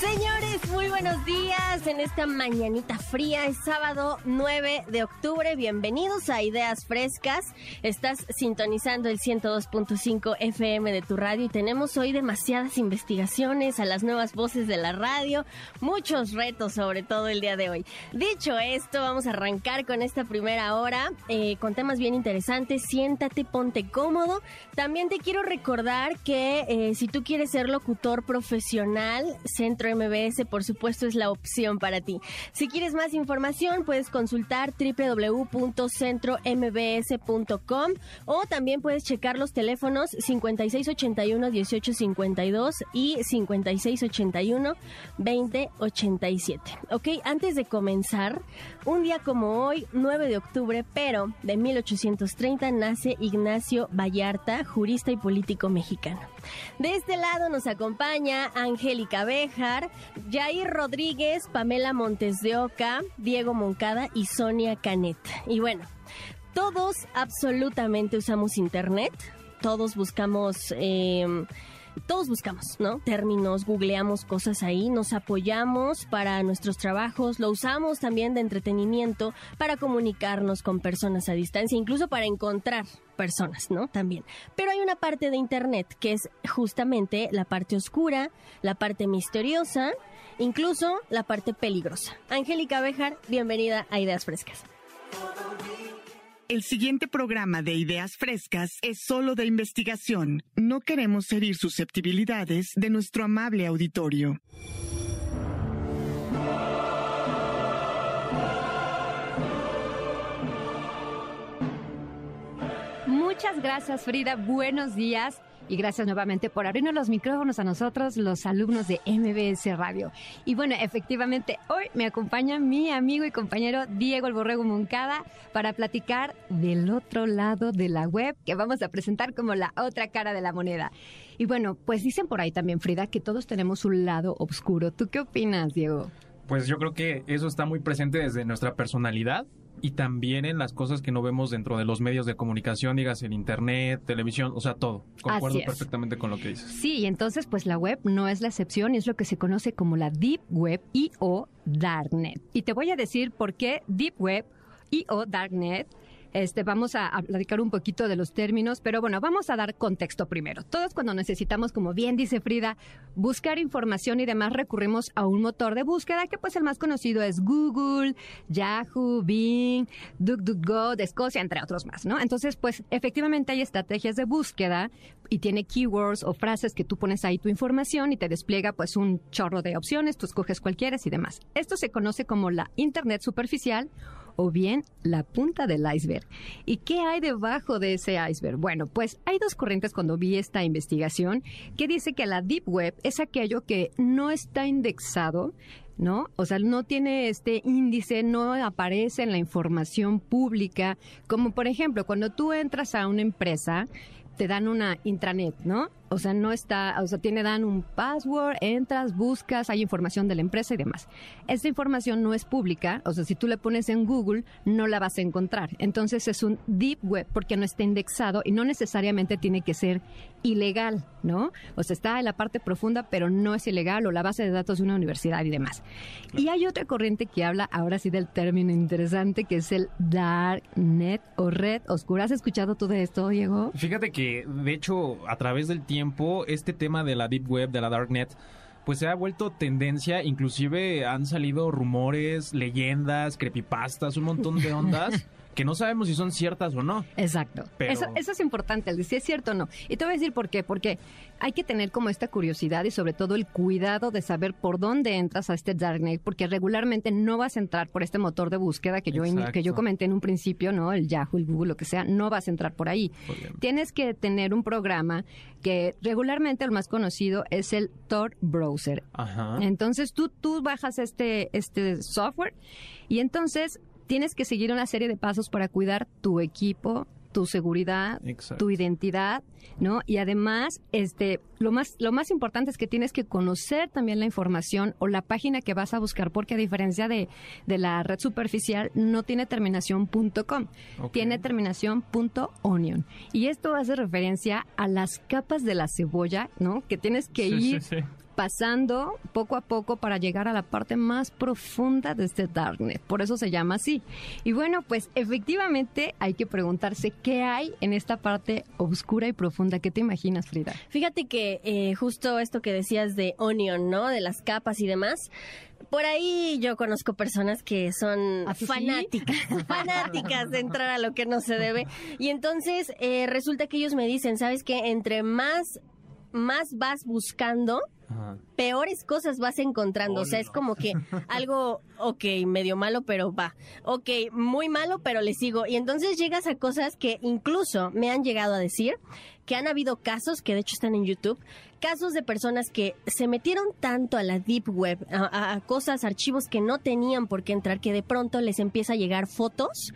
Señores, muy buenos días en esta mañanita fría. Es sábado 9 de octubre. Bienvenidos a Ideas Frescas. Estás sintonizando el 102.5 FM de tu radio y tenemos hoy demasiadas investigaciones a las nuevas voces de la radio. Muchos retos, sobre todo el día de hoy. Dicho esto, vamos a arrancar con esta primera hora eh, con temas bien interesantes. Siéntate, ponte cómodo. También te quiero recordar que eh, si tú quieres ser locutor profesional, Centro MBS, por supuesto, es la opción para ti. Si quieres más información, puedes consultar www.centrombs.com o también puedes checar los teléfonos 5681-1852 y 5681-2087. Ok, antes de comenzar, un día como hoy, 9 de octubre, pero de 1830, nace Ignacio Vallarta, jurista y político mexicano. De este lado nos acompaña Angélica Jair Rodríguez, Pamela Montes de Oca, Diego Moncada y Sonia Canet. Y bueno, todos absolutamente usamos Internet, todos buscamos... Eh, todos buscamos, ¿no? Términos, googleamos cosas ahí, nos apoyamos para nuestros trabajos, lo usamos también de entretenimiento para comunicarnos con personas a distancia, incluso para encontrar personas, ¿no? También. Pero hay una parte de Internet que es justamente la parte oscura, la parte misteriosa, incluso la parte peligrosa. Angélica Bejar, bienvenida a Ideas Frescas. El siguiente programa de Ideas Frescas es solo de investigación. No queremos herir susceptibilidades de nuestro amable auditorio. Muchas gracias Frida, buenos días y gracias nuevamente por abrirnos los micrófonos a nosotros, los alumnos de MBS Radio. Y bueno, efectivamente, hoy me acompaña mi amigo y compañero Diego El Borrego Moncada para platicar del otro lado de la web que vamos a presentar como la otra cara de la moneda. Y bueno, pues dicen por ahí también, Frida, que todos tenemos un lado oscuro. ¿Tú qué opinas, Diego? Pues yo creo que eso está muy presente desde nuestra personalidad y también en las cosas que no vemos dentro de los medios de comunicación, digas el internet, televisión, o sea, todo. Concuerdo perfectamente con lo que dices. Sí, y entonces pues la web no es la excepción es lo que se conoce como la Deep Web y o Darknet. Y te voy a decir por qué Deep Web y o Darknet este, vamos a, platicar un poquito de los términos, pero bueno, vamos a dar contexto primero. Todos cuando necesitamos, como bien dice Frida, buscar información y demás, recurrimos a un motor de búsqueda que pues el más conocido es Google, Yahoo, Bing, DuckDuckGo de Escocia, entre otros más, ¿no? Entonces, pues efectivamente hay estrategias de búsqueda y tiene keywords o frases que tú pones ahí tu información y te despliega pues un chorro de opciones, tú escoges cualquiera y demás. Esto se conoce como la Internet superficial o bien la punta del iceberg. ¿Y qué hay debajo de ese iceberg? Bueno, pues hay dos corrientes cuando vi esta investigación que dice que la Deep Web es aquello que no está indexado ¿no? O sea, no tiene este índice, no aparece en la información pública, como por ejemplo, cuando tú entras a una empresa, te dan una intranet, ¿no? O sea, no está, o sea, tiene, dan un password, entras, buscas, hay información de la empresa y demás. Esta información no es pública, o sea, si tú le pones en Google, no la vas a encontrar. Entonces es un deep web porque no está indexado y no necesariamente tiene que ser ilegal, ¿no? O sea, está en la parte profunda, pero no es ilegal o la base de datos de una universidad y demás. Y hay otra corriente que habla ahora sí del término interesante que es el dark net o red oscura. ¿Has escuchado tú de esto, Diego? Fíjate que, de hecho, a través del tiempo, este tema de la Deep Web, de la Darknet, pues se ha vuelto tendencia, inclusive han salido rumores, leyendas, creepypastas, un montón de ondas que no sabemos si son ciertas o no. Exacto. Eso, es importante, el si es cierto o no. Y te voy a decir por qué. Porque hay que tener como esta curiosidad y sobre todo el cuidado de saber por dónde entras a este Darknet, porque regularmente no vas a entrar por este motor de búsqueda que yo, que yo comenté en un principio, ¿no? El Yahoo, el Google, lo que sea, no vas a entrar por ahí. Tienes que tener un programa que regularmente el más conocido es el Tor Browser. Ajá. Entonces tú, tú bajas este, este software y entonces tienes que seguir una serie de pasos para cuidar tu equipo tu seguridad, Exacto. tu identidad, ¿no? Y además, este, lo más, lo más importante es que tienes que conocer también la información o la página que vas a buscar, porque a diferencia de, de la red superficial, no tiene terminación .com, Ok. tiene terminación .onion. Y esto hace referencia a las capas de la cebolla, ¿no? Que tienes que Sí, ir sí, sí. Pasando poco a poco para llegar a la parte más profunda de este Darknet. Por eso se llama así. Y bueno, pues efectivamente hay que preguntarse qué hay en esta parte oscura y profunda. ¿Qué te imaginas, Frida? Fíjate que eh, justo esto que decías de Onion, ¿no? De las capas y demás. Por ahí yo conozco personas que son ¿Ah, sí? fanáticas, fanáticas de entrar a lo que no se debe. Y entonces eh, resulta que ellos me dicen, ¿sabes qué? Entre más, más vas buscando, Ajá. peores cosas vas encontrando. O sea, es como que algo, ok, medio malo, pero va. Ok, muy malo, pero le sigo. Y entonces llegas a cosas que incluso me han llegado a decir que han habido casos, que de hecho están en YouTube, casos de personas que se metieron tanto a la Deep Web, a, a- a cosas, archivos que no tenían por qué entrar, que de pronto les empieza a llegar fotos.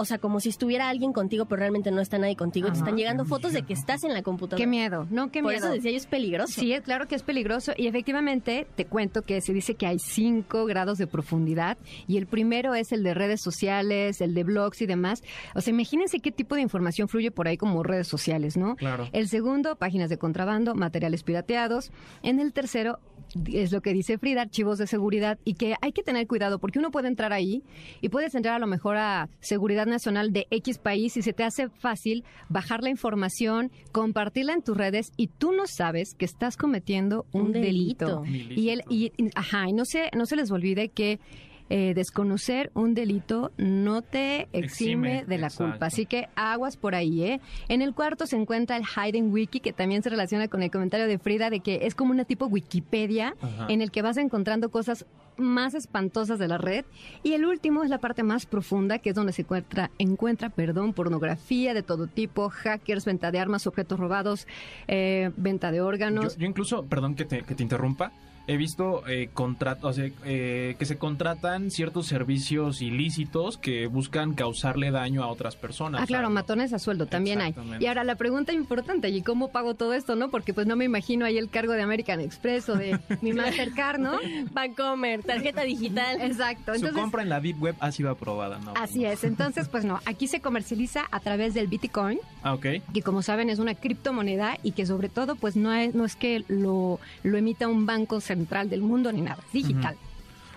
O sea, como si estuviera alguien contigo, pero realmente no está nadie contigo. Te Ajá. están llegando fotos de que estás en la computadora. Qué miedo, ¿no? Qué Por miedo. eso decía yo, es peligroso. Sí, es claro que es peligroso y efectivamente te cuento que se dice que hay cinco grados de profundidad y el primero es el de redes sociales, el de blogs y demás. O sea, imagínense qué tipo de información fluye por ahí como redes sociales, ¿no? Claro. El segundo, páginas de contrabando, materiales pirateados. En el tercero, es lo que dice Frida, archivos de seguridad y que hay que tener cuidado porque uno puede entrar ahí y puedes entrar a lo mejor a seguridad nacional de X país y se te hace fácil bajar la información, compartirla en tus redes y tú no sabes que estás cometiendo un, Un delito. delito. Y el y, y- ajá, y no se no se les olvide que eh, desconocer un delito no te exime, Exime, de la exacto. culpa. Así que aguas por ahí, ¿eh? En el cuarto se encuentra el Hidden Wiki, que también se relaciona con el comentario de Frida de que es como una tipo Wikipedia Ajá. en el que vas encontrando cosas más espantosas de la red. Y el último es la parte más profunda, que es donde se encuentra, encuentra perdón, pornografía de todo tipo, hackers, venta de armas, objetos robados, eh, venta de Yo, órganos. yo incluso, perdón que te, que te interrumpa, he visto eh, contrat- o sea, eh, que se contratan ciertos servicios ilícitos que buscan causarle daño a otras personas. Ah, claro, ¿sabes? matones a sueldo también hay. Y ahora la pregunta importante, ¿y cómo pago todo esto, no? Porque pues no me imagino ahí el cargo de American Express o de mi Mastercard, ¿no? Bancomer, tarjeta digital. Exacto. Su Entonces, compra en la Deep Web ha sido aprobada, ¿no? así es. Entonces, pues no, aquí se comercializa a través del Bitcoin, Ah, ok. que como saben es una criptomoneda y que sobre todo pues no es, no es que lo, lo emita un banco central del mundo ni nada, digital.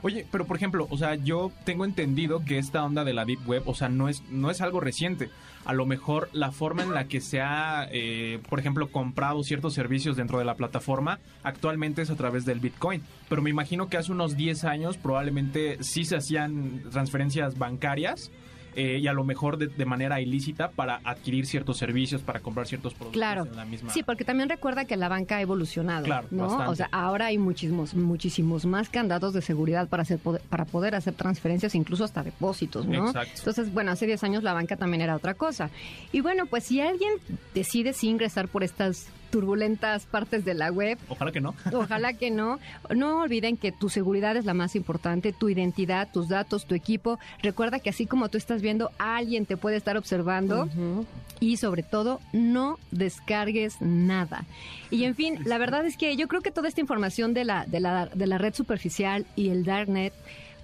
Oye, pero por ejemplo, o sea, yo tengo entendido que esta onda de la Deep Web, o sea, no es, no es algo reciente. A lo mejor la forma en la que se ha, eh, por ejemplo, comprado ciertos servicios dentro de la plataforma actualmente es a través del Bitcoin. Pero me imagino que hace unos 10 años probablemente sí se hacían transferencias bancarias eh, y a lo mejor de, de manera ilícita para adquirir ciertos servicios, para comprar ciertos productos Claro. en la misma. Sí, porque también recuerda que la banca ha evolucionado, Claro, ¿no? bastante. O sea, ahora hay muchísimos, muchísimos más candados de seguridad para hacer poder- para poder hacer transferencias, incluso hasta depósitos, ¿no? Exacto. Entonces, bueno, hace 10 años la banca también era otra cosa. Y bueno, pues si alguien decide sí ingresar por estas turbulentas partes de la web, Ojalá que no. Ojalá que no. No olviden que tu seguridad es la más importante, tu identidad, tus datos, tu equipo. Recuerda que así como tú estás viendo, alguien te puede estar observando y sobre todo no descargues nada. Y en fin, la verdad es que yo creo que toda esta información de la, de la, de la red superficial y el darknet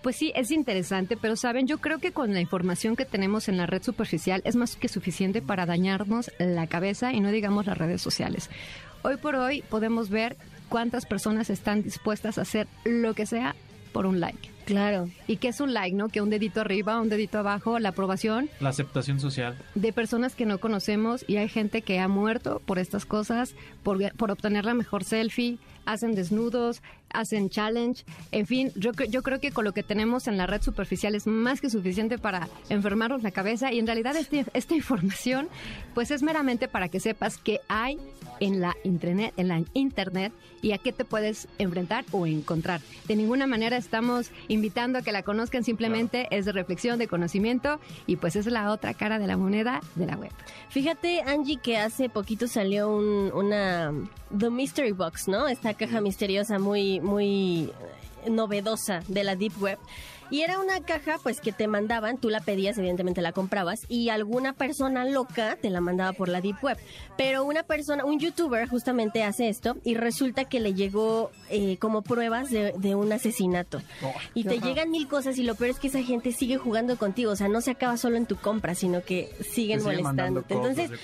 pues sí, es interesante, pero saben, yo creo que con la información que tenemos en la red superficial es más que suficiente para dañarnos la cabeza y no digamos las redes sociales. Hoy por hoy podemos ver cuántas personas están dispuestas a hacer lo que sea por un like. Claro. ¿Y qué es un like, no? Que un dedito arriba, un dedito abajo, la aprobación La aceptación social. de personas que no conocemos y hay gente que ha muerto por estas cosas, por, por obtener la mejor selfie, hacen desnudos, hacen challenge, en fin, yo, yo creo que con lo que tenemos en la red superficial es más que suficiente para enfermarnos la cabeza y en realidad este- esta información pues es meramente para que sepas que hay en la internet, en la internet y a qué te puedes enfrentar o encontrar. De ninguna manera estamos invitando a que la conozcan, simplemente es de reflexión, de conocimiento y pues es la otra cara de la moneda de la web. Fíjate, Angie, que hace poquito salió un- una The Mystery Box, ¿no? Esta caja misteriosa muy, muy novedosa de la Deep Web. Y era una caja pues que te mandaban, tú la pedías, evidentemente la comprabas y alguna persona loca te la mandaba por la deep web. Pero una persona, un youtuber justamente hace esto y resulta que le llegó eh, como pruebas de, de un asesinato. Oh. Y te llegan mil cosas y lo peor es que esa gente sigue jugando contigo, o sea, no se acaba solo en tu compra, sino que siguen molestándote. cosas, Entonces.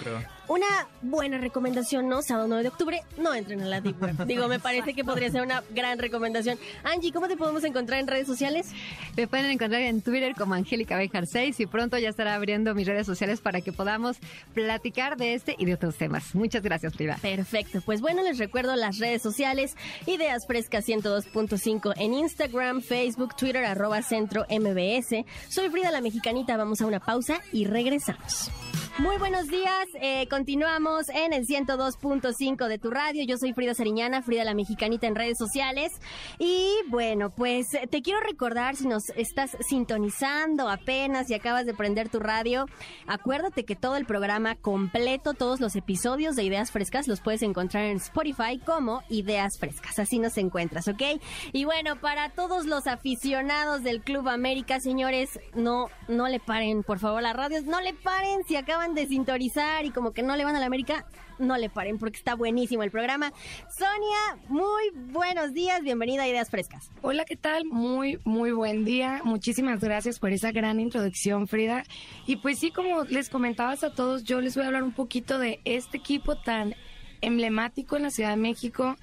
Una buena recomendación, ¿no? Sábado 9 de octubre, no entren a la Deep Web. Digo, me parece que podría ser una gran recomendación. Angie, ¿cómo te podemos encontrar en redes sociales? Me pueden encontrar en Twitter como Angélica Bejar 6 y pronto ya estará abriendo mis redes sociales para que podamos platicar de este y de otros temas. Muchas gracias, Frida. Perfecto. Pues bueno, les recuerdo las redes sociales, Ideas Frescas 102.5 en Instagram, Facebook, Twitter, arroba centro MBS. Soy Frida la Mexicanita, vamos a una pausa y regresamos. Muy buenos días, eh, continuamos en el 102.5 de tu radio. Yo soy Frida Sariñana, Frida la Mexicanita en redes sociales. Y bueno, pues eh, te quiero recordar si nos estás sintonizando apenas y acabas de prender tu radio, acuérdate que todo el programa completo, todos los episodios de Ideas Frescas los puedes encontrar en Spotify como Ideas Frescas. Así nos encuentras, ¿ok? Y bueno, para todos los aficionados del Club América, señores, no, no le paren, por favor, las radios, no le paren si acaban de sintonizar y como que no le van a la América, no le paren porque está buenísimo el programa. Sonia, muy buenos días, bienvenida a Ideas Frescas. Hola, ¿qué tal? Muy, muy buen día. Muchísimas gracias por esa gran introducción, Frida. Y pues sí, como les comentabas a todos, yo les voy a hablar un poquito de este equipo tan emblemático en la Ciudad de México,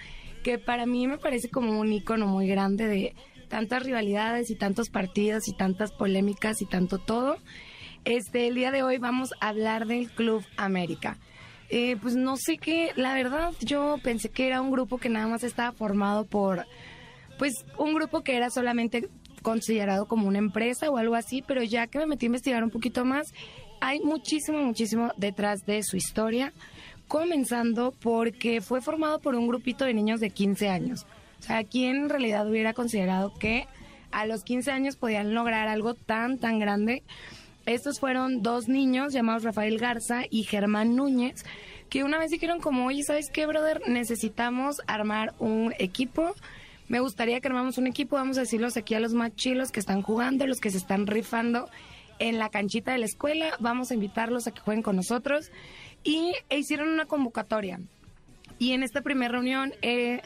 que para mí me parece como un icono muy grande de tantas rivalidades y tantos partidos y tantas polémicas y tanto todo. Este, el día de hoy vamos a hablar del Club América. Eh, pues no sé qué, la verdad yo pensé que era un grupo que nada más estaba formado por, pues un grupo que era solamente considerado como una empresa o algo así, pero ya que me metí a investigar un poquito más, hay muchísimo, muchísimo detrás de su historia, comenzando porque fue formado por un grupito de niños de 15 años. O sea, ¿quién en realidad hubiera considerado que a los 15 años podían lograr algo tan, tan grande? Estos fueron dos niños llamados Rafael Garza y Germán Núñez, que una vez dijeron como, oye, ¿sabes qué, brother? Necesitamos armar un equipo. Me gustaría que armamos un equipo, vamos a decirlos aquí a los más chilos que están jugando, los que se están rifando en la canchita de la escuela. Vamos a invitarlos a que jueguen con nosotros. Y e hicieron una convocatoria. Y en esta primera reunión, eh,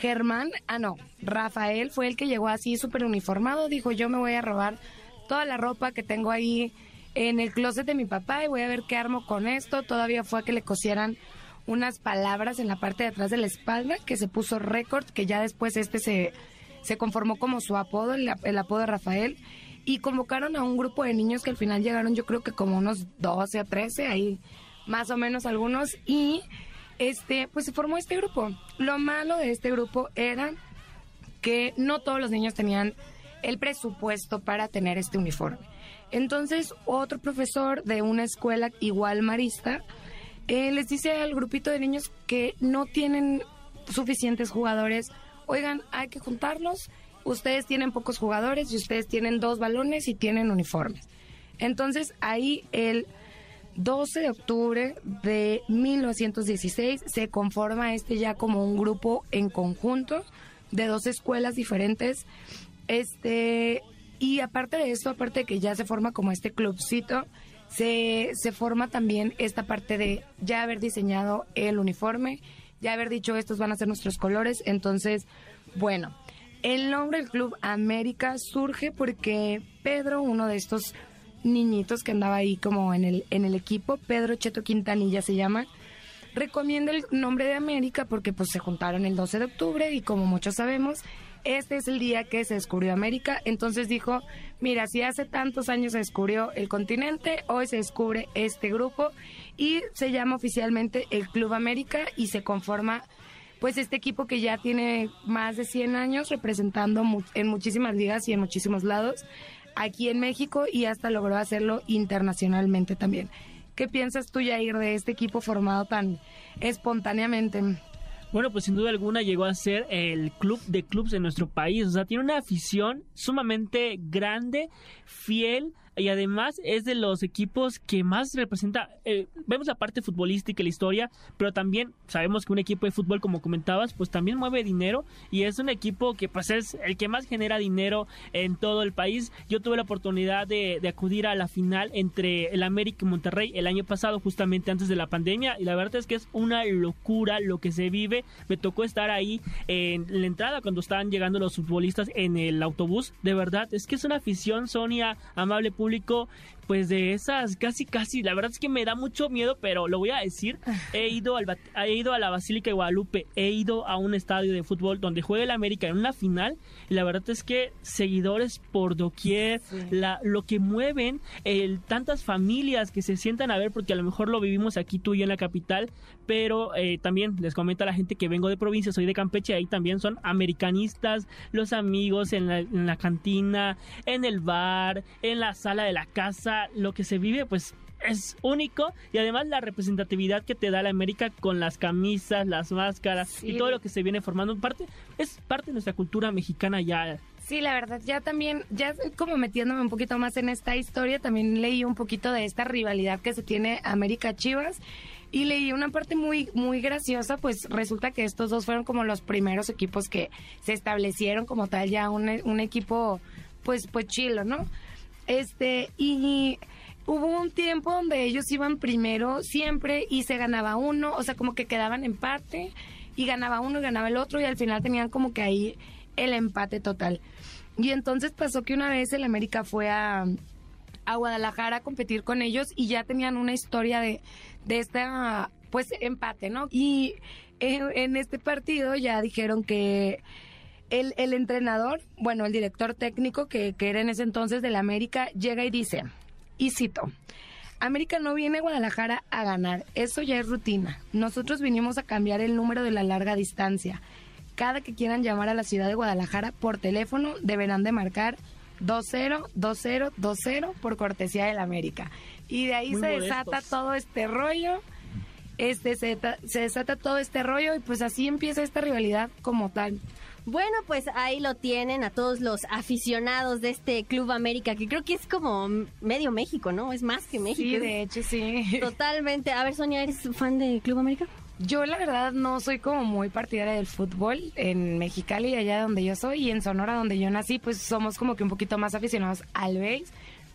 Germán, ah no, Rafael fue el que llegó así súper uniformado, dijo yo me voy a robar toda la ropa que tengo ahí en el closet de mi papá y voy a ver qué armo con esto. Todavía fue a que le cosieran unas palabras en la parte de atrás de la espalda que se puso récord, que ya después este se, se conformó como su apodo, el, el apodo de Rafael. Y convocaron a un grupo de niños que al final llegaron yo creo que como unos 12 a 13, ahí más o menos algunos. Y este, pues se formó este grupo. Lo malo de este grupo era que no todos los niños tenían el presupuesto para tener este uniforme. Entonces, otro profesor de una escuela igual marista eh, les dice al grupito de niños que no tienen suficientes jugadores, oigan, hay que juntarlos, ustedes tienen pocos jugadores y ustedes tienen dos balones y tienen uniformes. Entonces, ahí el 12 de octubre de 1916 se conforma este ya como un grupo en conjunto de dos escuelas diferentes este, y aparte de esto, aparte de que ya se forma como este clubcito, se, se forma también esta parte de ya haber diseñado el uniforme, ya haber dicho estos van a ser nuestros colores. Entonces, bueno, el nombre del Club América surge porque Pedro, uno de estos niñitos que andaba ahí como en el, en el equipo, Pedro Cheto Quintanilla se llama, recomienda el nombre de América porque pues se juntaron el 12 de octubre y como muchos sabemos, este es el día que se descubrió América. Entonces dijo, mira, si hace tantos años se descubrió el continente, hoy se descubre este grupo y se llama oficialmente el Club América y se conforma pues este equipo que ya tiene más de 100 años representando en muchísimas ligas y en muchísimos lados aquí en México y hasta logró hacerlo internacionalmente también. ¿Qué piensas tú, Yair, de este equipo formado tan espontáneamente? Bueno, pues sin duda alguna llegó a ser el club de clubs de nuestro país. O sea, tiene una afición sumamente grande, fiel y además es de los equipos que más representa, eh, vemos la parte futbolística y la historia, pero también sabemos que un equipo de fútbol, como comentabas, pues también mueve dinero y es un equipo que pues es el que más genera dinero en todo el país. Yo tuve la oportunidad de, de acudir a la final entre el América y Monterrey el año pasado, justamente antes de la pandemia, y la verdad es que es una locura lo que se vive. Me tocó estar ahí en la entrada cuando estaban llegando los futbolistas en el autobús. De verdad, es que es una afición, Sonia, amable público, pues de esas casi casi, la verdad es que me da mucho miedo, pero lo voy a decir, he ido al he ido a la Basílica de Guadalupe, he ido a un estadio de fútbol donde juega el América en una final y la verdad es que seguidores por doquier, la, lo que mueven, el, tantas familias que se sientan a ver porque a lo mejor lo vivimos aquí tú y yo en la capital, pero eh, también les comento a la gente que vengo de provincia, soy de Campeche, ahí también son americanistas, los amigos en la, en la cantina, en el bar, en la sala de la casa, lo que se vive pues es único y además la representatividad que te da la América con las camisas, las máscaras y todo lo que se viene formando parte es parte de nuestra cultura mexicana ya. Sí, la verdad, ya también, ya como metiéndome un poquito más en esta historia, también leí un poquito de esta rivalidad que se tiene América Chivas y leí una parte muy muy graciosa, pues resulta que estos dos fueron como los primeros equipos que se establecieron como tal ya un, un equipo pues pues chilo, ¿no? Este y hubo un tiempo donde ellos iban primero siempre y se ganaba uno, o sea, como que quedaban empate y ganaba uno y ganaba el otro y al final tenían como que ahí el empate total. Y entonces pasó que una vez el América fue a, a Guadalajara a competir con ellos y ya tenían una historia de, de esta, pues, empate, ¿no? Y en este partido ya dijeron que el, el, entrenador, bueno, el director técnico que, que era en ese entonces del América, llega y dice, y cito, América no viene a Guadalajara a ganar, eso ya es rutina. Nosotros vinimos a cambiar el número de la larga distancia. Cada que quieran llamar a la ciudad de Guadalajara por teléfono deberán de marcar 202020 por cortesía del América. Y de ahí Muy se desata todo este rollo. Este se, se desata todo este rollo y pues así empieza esta rivalidad como tal. Bueno, pues ahí lo tienen a todos los aficionados de este Club América, que creo que es como medio México, ¿no? Es más que México. Sí, de hecho sí. Totalmente. A ver, Sonia, ¿eres fan de Club América? Yo la verdad no soy como muy partidaria del fútbol en Mexicali, allá donde yo soy, y en Sonora donde yo nací, pues somos como que un poquito más aficionados al base.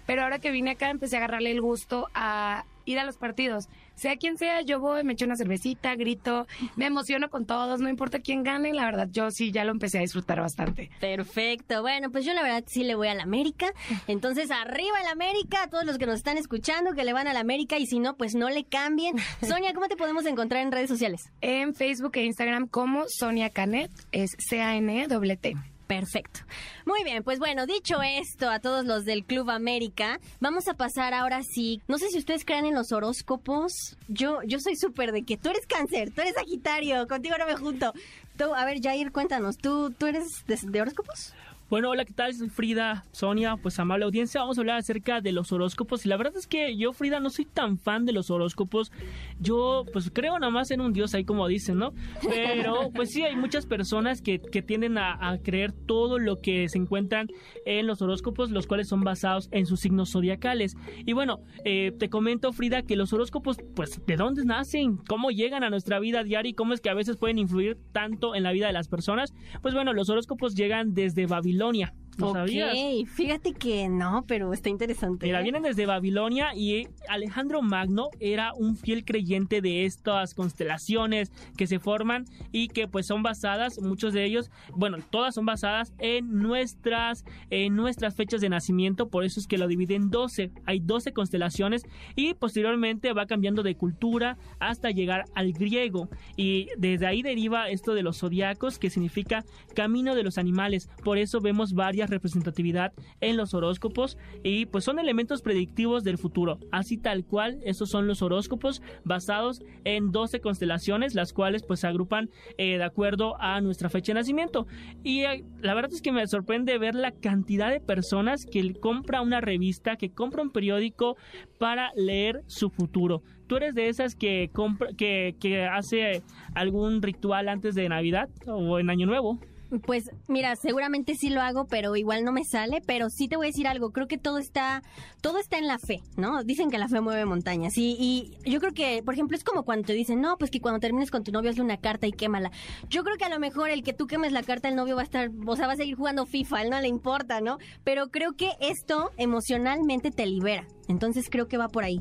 Pero ahora que vine acá empecé a agarrarle el gusto a ir a los partidos. Sea quien sea, yo voy, me echo una cervecita, grito, me emociono con todos, no importa quién gane, la verdad yo sí ya lo empecé a disfrutar bastante. Perfecto. Bueno, pues yo la verdad sí le voy al América. Entonces, arriba el América, a todos los que nos están escuchando, que le van al América y si no, pues no le cambien. Sonia, ¿cómo te podemos encontrar en redes sociales? En Facebook e Instagram como Sonia Canet, es C-A-N-E-T. Perfecto. Muy bien, pues bueno, dicho esto a todos los del Club América, vamos a pasar ahora sí. No sé si ustedes creen en los horóscopos. Yo, yo soy súper de que tú eres cáncer, tú eres sagitario, contigo no me junto. Tú, a ver, Jair, cuéntanos, ¿tú, tú eres de, de horóscopos? Bueno, hola, ¿qué tal? Soy Frida, Sonia, pues amable audiencia. Vamos a hablar acerca de los horóscopos. Y la verdad es que yo, Frida, no soy tan fan de los horóscopos. Yo, pues creo nada más en un dios, ahí como dicen, ¿no? Pero, pues sí, hay muchas personas que, que tienden a, creer todo lo que se encuentran en los horóscopos, los cuales son basados en sus signos zodiacales. Y bueno, eh, te comento, Frida, que los horóscopos, pues, ¿de dónde nacen? ¿Cómo llegan a nuestra vida diaria y cómo es que a veces pueden influir tanto en la vida de las personas? Pues bueno, los horóscopos llegan desde Babilonia. ¿Lo Ok, fíjate que no, pero está interesante. Mira, ¿eh? vienen desde Babilonia y Alejandro Magno era un fiel creyente de estas constelaciones que se forman y que pues son basadas, muchos de ellos, bueno, todas son basadas en nuestras, en nuestras fechas de nacimiento, por eso es que lo divide en 12. Hay 12 constelaciones y posteriormente va cambiando de cultura hasta llegar al griego y desde ahí deriva esto de los zodiacos que significa camino de los animales. Por eso vemos varias representatividad en los horóscopos y pues son elementos predictivos del futuro. Así tal cual, estos son los horóscopos basados en 12 constelaciones, las cuales pues se agrupan eh, de acuerdo a nuestra fecha de nacimiento. Y eh, la verdad es que me sorprende ver la cantidad de personas que compra una revista, que compra un periódico para leer su futuro. ¿Tú eres de esas que compra, que, que hace algún ritual antes de Navidad o en Año Nuevo? Pues mira, seguramente sí lo hago, pero igual no me sale, pero sí te voy a decir algo, creo que todo está todo está en la fe, ¿no? Dicen que la fe mueve montañas y, y yo creo que, por ejemplo, es como cuando te dicen, "No, pues que cuando termines con tu novio hazle una carta y quémala." Yo creo que a lo mejor el que tú quemes la carta el novio va a estar, o sea, va a seguir jugando FIFA, él no le importa, ¿no? Pero creo que esto emocionalmente te libera. Entonces creo que va por ahí.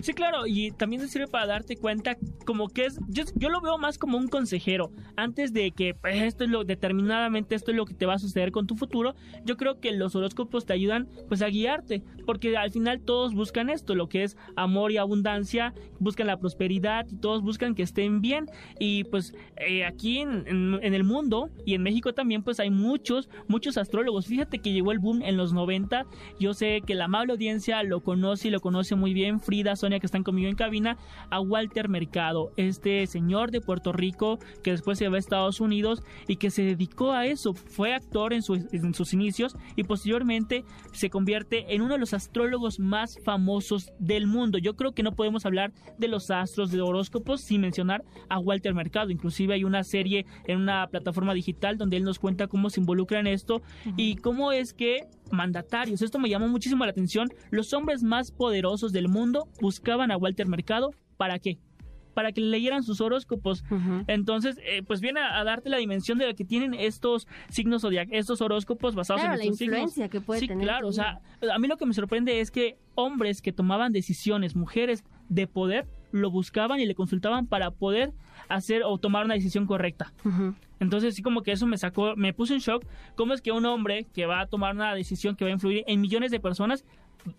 Sí, claro, y también te sirve para darte cuenta como que es, yo, yo lo veo más como un consejero, antes de que pues, esto es lo, determinadamente esto es lo que te va a suceder con tu futuro, yo creo que los horóscopos te ayudan pues a guiarte, porque al final todos buscan esto, lo que es amor y abundancia, buscan la prosperidad y todos buscan que estén bien, y pues eh, aquí en, en, en el mundo y en México también pues hay muchos, muchos astrólogos, fíjate que llegó el boom en los 90, yo sé que la amable audiencia lo conoce y lo conoce muy bien, Frida, Sonia que están conmigo en cabina, a Walter Mercado, este señor de Puerto Rico que después se va a Estados Unidos y que se dedicó a eso. Fue actor en, su, en sus inicios y posteriormente se convierte en uno de los astrólogos más famosos del mundo. Yo creo que no podemos hablar de los astros de horóscopos sin mencionar a Walter Mercado. Inclusive hay una serie en una plataforma digital donde él nos cuenta cómo se involucra en esto uh -huh. y cómo es que mandatarios. Esto me llamó muchísimo la atención. Los hombres más poderosos del mundo buscaban a Walter Mercado. ¿Para qué? Para que le leyeran sus horóscopos. Uh -huh. Entonces, eh, pues viene a, a, darte la dimensión de lo que tienen estos signos zodiacales, estos horóscopos basados claro, en estos la influencia signos. que puede sí, tener. claro. O sea, a mí lo que me sorprende es que hombres que tomaban decisiones, mujeres de poder, lo buscaban y le consultaban para poder hacer o tomar una decisión correcta. Uh -huh. Entonces sí como que eso me sacó, me puso en shock, cómo es que un hombre que va a tomar una decisión que va a influir en millones de personas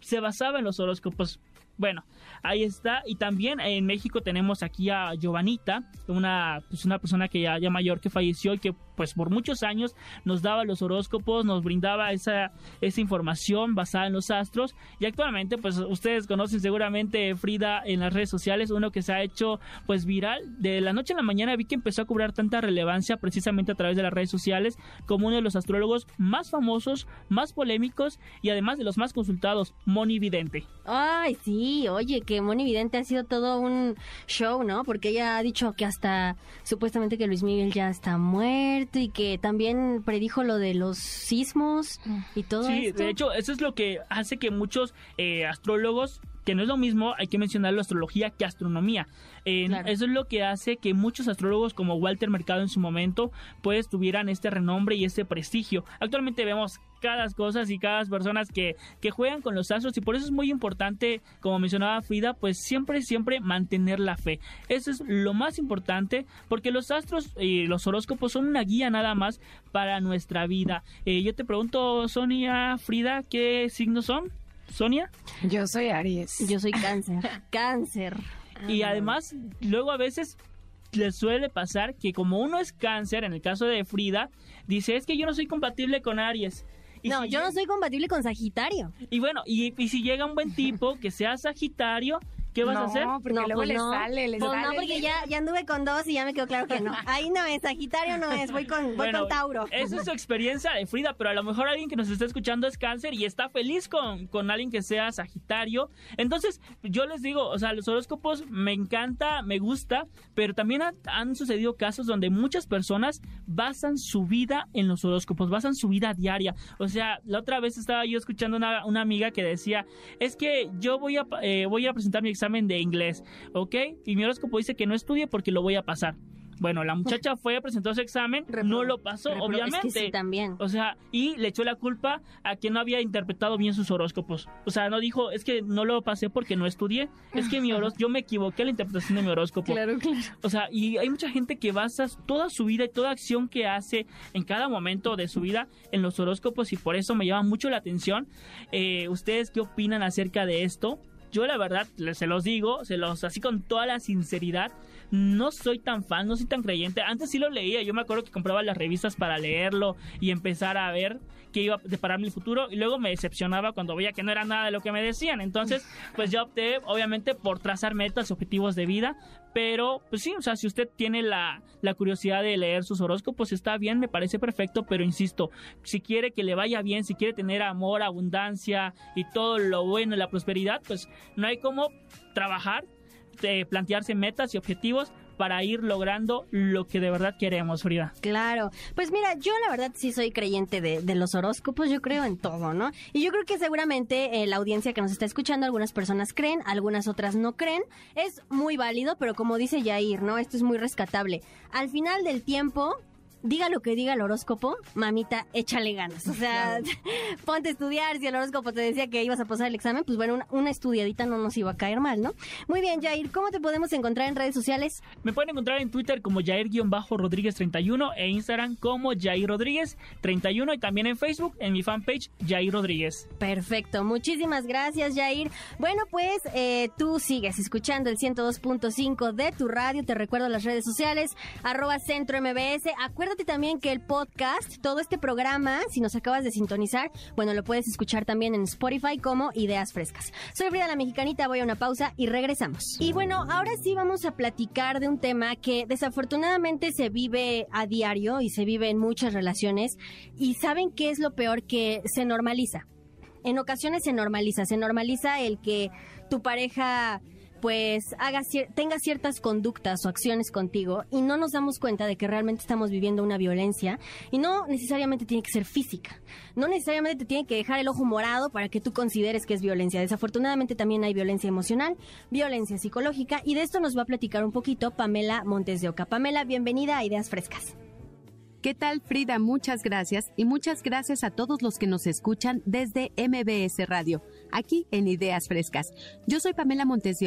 se basaba en los horóscopos. Bueno, ahí está. Y también en México tenemos aquí a Giovanita, una, pues una persona que ya, ya mayor que falleció y que pues por muchos años nos daba los horóscopos, nos brindaba esa, esa información basada en los astros. Y actualmente, pues ustedes conocen seguramente Frida en las redes sociales, uno que se ha hecho pues viral. De la noche a la mañana vi que empezó a cobrar tanta relevancia precisamente a través de las redes sociales como uno de los astrólogos más famosos, más polémicos y además de los más consultados, Moni Vidente. Ay, sí, oye, que Moni Vidente ha sido todo un show, ¿no? Porque ella ha dicho que hasta supuestamente que Luis Miguel ya está muerto y que también predijo lo de los sismos y todo sí, esto. de hecho, eso es lo que hace que muchos eh, astrólogos que no es lo mismo, hay que mencionar la astrología que astronomía. Eh, claro. Eso es lo que hace que muchos astrólogos como Walter Mercado en su momento pues tuvieran este renombre y este prestigio. Actualmente vemos cada cosas y cada personas que, que juegan con los astros y por eso es muy importante, como mencionaba Frida, pues siempre, siempre mantener la fe. Eso es lo más importante porque los astros y los horóscopos son una guía nada más para nuestra vida. Eh, yo te pregunto, Sonia, Frida, ¿qué signos son? Sonia. Yo soy Aries. Yo soy cáncer. cáncer. Y además, luego a veces le suele pasar que como uno es cáncer, en el caso de Frida, dice, es que yo no soy compatible con Aries. Y no, si yo llega... no soy compatible con Sagitario. Y bueno, y, y si llega un buen tipo que sea Sagitario, ¿Qué vas no, a hacer? Porque no, luego pues les sale, les pues sale. no, porque ya, ya anduve con dos y ya me quedó claro que no. Ahí no es, Sagitario no es, voy con, voy bueno, con Tauro. Esa es su experiencia de Frida, pero a lo mejor alguien que nos está escuchando es cáncer y está feliz con, con alguien que sea Sagitario. Entonces, yo les digo, o sea, los horóscopos me encanta, me gusta, pero también ha, han sucedido casos donde muchas personas basan su vida en los horóscopos, basan su vida diaria. O sea, la otra vez estaba yo escuchando una, una amiga que decía, es que yo voy a, eh, voy a presentar mi examen de inglés. ¿ok? Y mi horóscopo dice que no estudie porque lo voy a pasar. Bueno, la muchacha fue a presentar su examen, Repro, no lo pasó, Repro, obviamente. Es que sí, también. O sea, y le echó la culpa a quien no había interpretado bien sus horóscopos. O sea, no dijo, es que no lo pasé porque no estudié, es que mi horóscopo, yo me equivoqué en la interpretación de mi horóscopo. Claro, claro. O sea, y hay mucha gente que basa toda su vida y toda acción que hace en cada momento de su vida en los horóscopos y por eso me llama mucho la atención. Eh, ¿Ustedes qué opinan acerca de esto? Yo la verdad se los digo, se los así con toda la sinceridad, no soy tan fan, no soy tan creyente. Antes sí lo leía, yo me acuerdo que compraba las revistas para leerlo y empezar a ver qué iba a deparar mi futuro y luego me decepcionaba cuando veía que no era nada de lo que me decían. Entonces, pues yo opté obviamente por trazar metas, objetivos de vida, pero pues sí, o sea, si usted tiene la, la curiosidad de leer sus horóscopos, está bien, me parece perfecto, pero insisto, si quiere que le vaya bien, si quiere tener amor, abundancia y todo lo bueno y la prosperidad, pues no hay como trabajar, eh, plantearse metas y objetivos para ir logrando lo que de verdad queremos, Frida. Claro, pues mira, yo la verdad sí soy creyente de, de los horóscopos, yo creo en todo, ¿no? Y yo creo que seguramente eh, la audiencia que nos está escuchando, algunas personas creen, algunas otras no creen, es muy válido, pero como dice Jair, ¿no? Esto es muy rescatable. Al final del tiempo, diga lo que diga el horóscopo, mamita, échale ganas. O sea, ponte a estudiar. Si el horóscopo te decía que ibas a pasar el examen, pues bueno, una, una estudiadita no nos iba a caer mal, ¿no? Muy bien, Jair, ¿cómo te podemos encontrar en redes sociales? Me pueden encontrar en Twitter como Jair-Rodríguez31 e Instagram como Jair Rodríguez 31 y también en Facebook en mi fanpage Jair Rodríguez. Perfecto, muchísimas gracias, Jair. Bueno, pues eh, tú sigues escuchando el 102.5 de tu radio. Te recuerdo las redes sociales, arroba centro MBS. Acuérdate también que el podcast, todo este programa, si nos acabas de sintonizar, bueno, lo puedes escuchar también en Spotify como Ideas Frescas. Soy Frida la Mexicanita, voy a una pausa y regresamos. Y bueno, ahora sí vamos a platicar de un tema que desafortunadamente se vive a diario y se vive en muchas relaciones. Y saben qué es lo peor que se normaliza. En ocasiones se normaliza, se normaliza el que tu pareja pues haga cier- tenga ciertas conductas o acciones contigo y no nos damos cuenta de que realmente estamos viviendo una violencia y no necesariamente tiene que ser física, no necesariamente te tiene que dejar el ojo morado para que tú consideres que es violencia. Desafortunadamente también hay violencia emocional, violencia psicológica y de esto nos va a platicar un poquito Pamela Montes de Oca. Pamela, bienvenida a Ideas Frescas. ¿Qué tal, Frida? Muchas gracias y muchas gracias a todos los que nos escuchan desde MBS Radio, aquí en Ideas Frescas. Yo soy Pamela Montes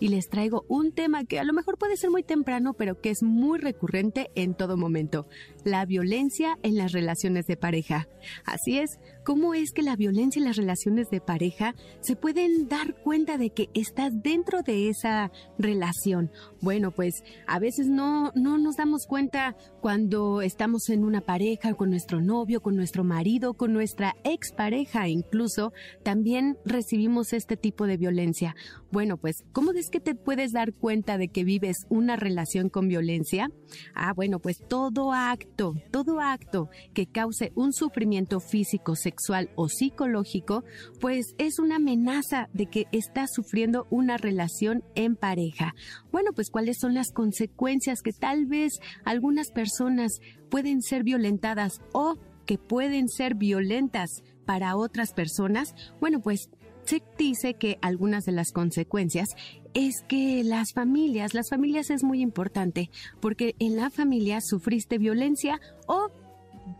y les traigo un tema que a lo mejor puede ser muy temprano, pero que es muy recurrente en todo momento, la violencia en las relaciones de pareja. Así es, ¿cómo es que la violencia en las relaciones de pareja se pueden dar cuenta de que estás dentro de esa relación? Bueno, pues a veces no, no nos damos cuenta cuando estamos en una pareja, con nuestro novio, con nuestro marido, con nuestra expareja incluso, también recibimos este tipo de violencia. Bueno, pues, ¿cómo es que te puedes dar cuenta de que vives una relación con violencia? Ah, bueno, pues todo acto, todo acto que cause un sufrimiento físico, sexual o psicológico, pues es una amenaza de que estás sufriendo una relación en pareja. Bueno, pues cuáles son las consecuencias que tal vez algunas personas pueden ser violentadas o que pueden ser violentas para otras personas. Bueno, pues se dice que algunas de las consecuencias es que las familias, las familias es muy importante porque en la familia sufriste violencia o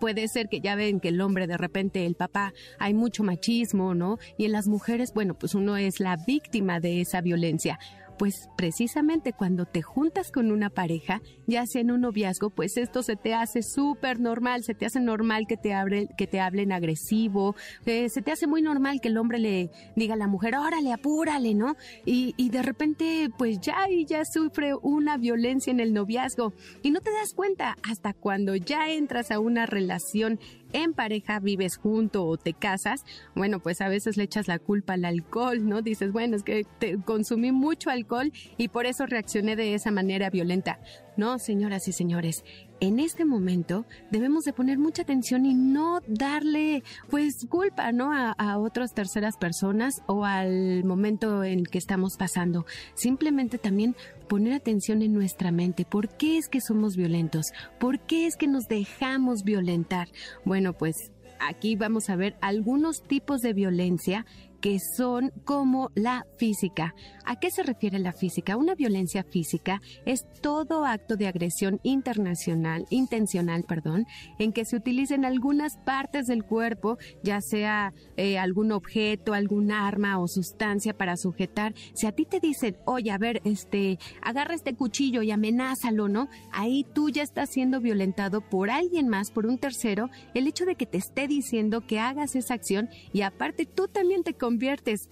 puede ser que ya ven que el hombre de repente, el papá, hay mucho machismo, ¿no? Y en las mujeres, bueno, pues uno es la víctima de esa violencia. Pues precisamente cuando te juntas con una pareja, ya sea en un noviazgo, pues esto se te hace súper normal, se te hace normal que te, abre, que te hablen agresivo, eh, se te hace muy normal que el hombre le diga a la mujer, órale, apúrale, ¿no? Y, y de repente, pues ya y ya sufre una violencia en el noviazgo y no te das cuenta hasta cuando ya entras a una relación en pareja, vives junto o te casas, bueno, pues a veces le echas la culpa al alcohol, ¿no? Dices, bueno, es que te consumí mucho alcohol y por eso reaccioné de esa manera violenta. No, señoras y señores, en este momento debemos de poner mucha atención y no darle pues culpa, ¿no? A, a otras terceras personas o al momento en que estamos pasando. Simplemente también poner atención en nuestra mente. ¿Por qué es que somos violentos? ¿Por qué es que nos dejamos violentar? Bueno, pues aquí vamos a ver algunos tipos de violencia que son como la física. ¿A qué se refiere la física? Una violencia física es todo acto de agresión internacional, intencional, perdón, en que se utilicen algunas partes del cuerpo, ya sea eh, algún objeto, algún arma o sustancia para sujetar. Si a ti te dicen, oye, a ver, este, agarra este cuchillo y amenázalo, ¿no? Ahí tú ya estás siendo violentado por alguien más, por un tercero, el hecho de que te esté diciendo que hagas esa acción y aparte tú también te conviertes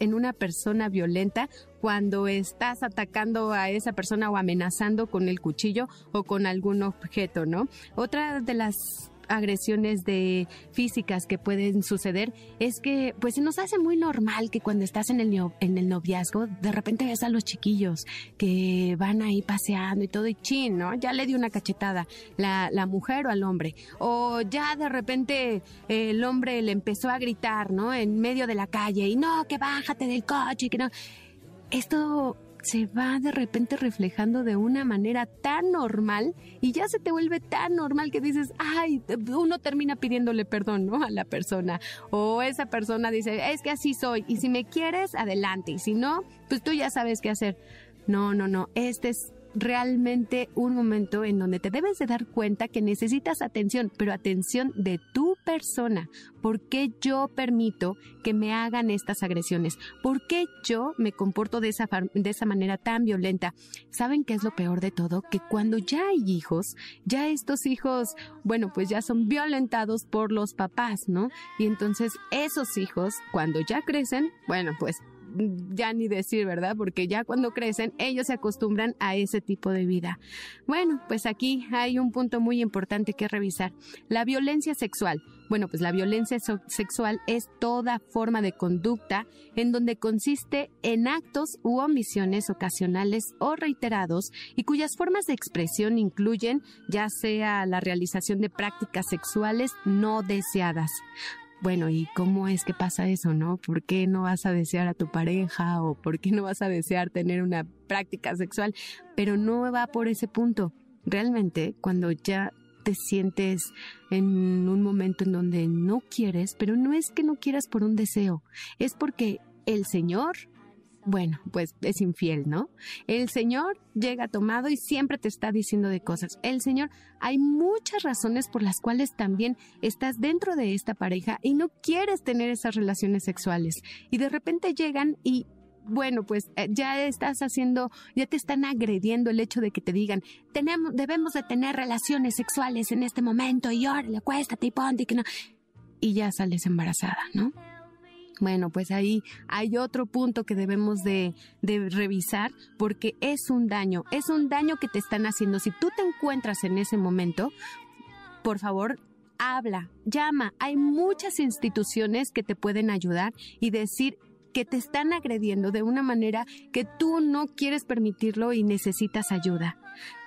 en una persona violenta cuando estás atacando a esa persona o amenazando con el cuchillo o con algún objeto, ¿no? Otra de las agresiones de físicas que pueden suceder es que pues se nos hace muy normal que cuando estás en el en el noviazgo de repente ves a los chiquillos que van ahí paseando y todo y chin, ¿no? Ya le dio una cachetada la, la mujer o al hombre o ya de repente eh, el hombre le empezó a gritar, ¿no? En medio de la calle y no, que bájate del coche y que no esto se va de repente reflejando de una manera tan normal y ya se te vuelve tan normal que dices, ay, uno termina pidiéndole perdón, ¿no? A la persona. O esa persona dice, es que así soy y si me quieres, adelante. Y si no, pues tú ya sabes qué hacer. No, no, no. Este es realmente un momento en donde te debes de dar cuenta que necesitas atención, pero atención de tu persona. ¿Por qué yo permito que me hagan estas agresiones? ¿Por qué yo me comporto de esa, de esa manera tan violenta? ¿Saben qué es lo peor de todo? Que cuando ya hay hijos, ya estos hijos, bueno, pues ya son violentados por los papás, ¿no? Y entonces esos hijos, cuando ya crecen, bueno, pues ya ni decir, ¿verdad? Porque ya cuando crecen, ellos se acostumbran a ese tipo de vida. Bueno, pues aquí hay un punto muy importante que revisar. La violencia sexual. Bueno, pues la violencia sexual es toda forma de conducta en donde consiste en actos u omisiones ocasionales o reiterados y cuyas formas de expresión incluyen ya sea la realización de prácticas sexuales no deseadas, bueno, ¿y cómo es que pasa eso, no? ¿Por qué no vas a desear a tu pareja o por qué no vas a desear tener una práctica sexual? Pero no va por ese punto. Realmente, cuando ya te sientes en un momento en donde no quieres, pero no es que no quieras por un deseo, es porque el Señor bueno, pues es infiel, ¿no? El Señor llega tomado y siempre te está diciendo de cosas. El Señor, hay muchas razones por las cuales también estás dentro de esta pareja y no quieres tener esas relaciones sexuales. Y de repente llegan y bueno, pues eh, ya estás haciendo, ya te están agrediendo el hecho de que te digan, tenemos, debemos de tener relaciones sexuales en este momento y ahora le cuesta y ponte y que no. Y ya sales embarazada, ¿no? Bueno, pues ahí hay otro punto que debemos de, de, revisar porque es un daño, es un daño que te están haciendo. Si tú te encuentras en ese momento, por favor, habla, llama. Hay muchas instituciones que te pueden ayudar y decir que te están agrediendo de una manera que tú no quieres permitirlo y necesitas ayuda.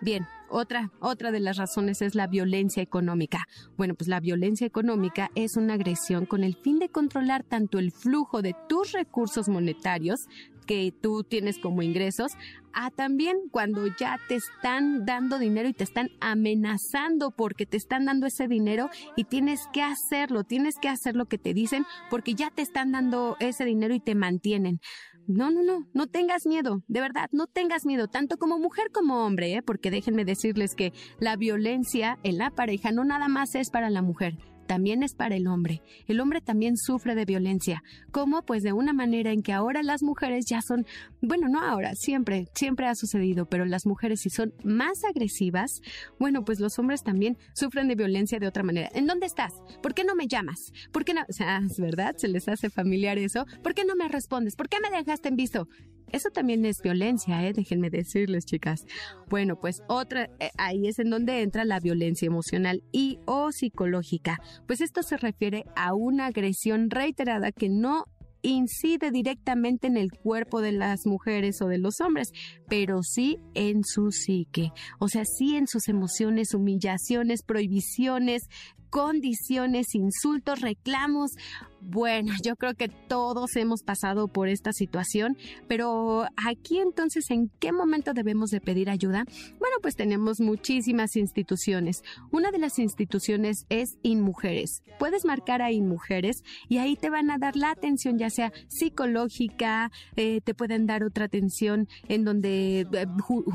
Bien, otra, otra de las razones es la violencia económica. Bueno, pues la violencia económica es una agresión con el fin de controlar tanto el flujo de tus recursos monetarios que tú tienes como ingresos, a también cuando ya te están dando dinero y te están amenazando porque te están dando ese dinero y tienes que hacerlo, tienes que hacer lo que te dicen porque ya te están dando ese dinero y te mantienen. No, no, no, no tengas miedo, de verdad, no tengas miedo, tanto como mujer como hombre, ¿eh? porque déjenme decirles que la violencia en la pareja no nada más es para la mujer, también es para el hombre. El hombre también sufre de violencia. ¿Cómo? Pues de una manera en que ahora las mujeres ya son, bueno, no ahora, siempre, siempre ha sucedido, pero las mujeres si son más agresivas, bueno, pues los hombres también sufren de violencia de otra manera. ¿En dónde estás? ¿Por qué no me llamas? ¿Por qué no? O sea, es verdad, se les hace familiar eso. ¿Por qué no me respondes? ¿Por qué me dejaste en visto? Eso también es violencia, ¿eh? déjenme decirles, chicas. Bueno, pues otra, eh, ahí es en donde entra la violencia emocional y o psicológica. Pues esto se refiere a una agresión reiterada que no incide directamente en el cuerpo de las mujeres o de los hombres, pero sí en su psique, o sea, sí en sus emociones, humillaciones, prohibiciones, condiciones, insultos, reclamos. Bueno, yo creo que todos hemos pasado por esta situación, pero aquí entonces, ¿en qué momento debemos de pedir ayuda? Bueno, pues tenemos muchísimas instituciones. Una de las instituciones es InMujeres. Puedes marcar a InMujeres y ahí te van a dar la atención ya sea psicológica, eh, te pueden dar otra atención en donde eh,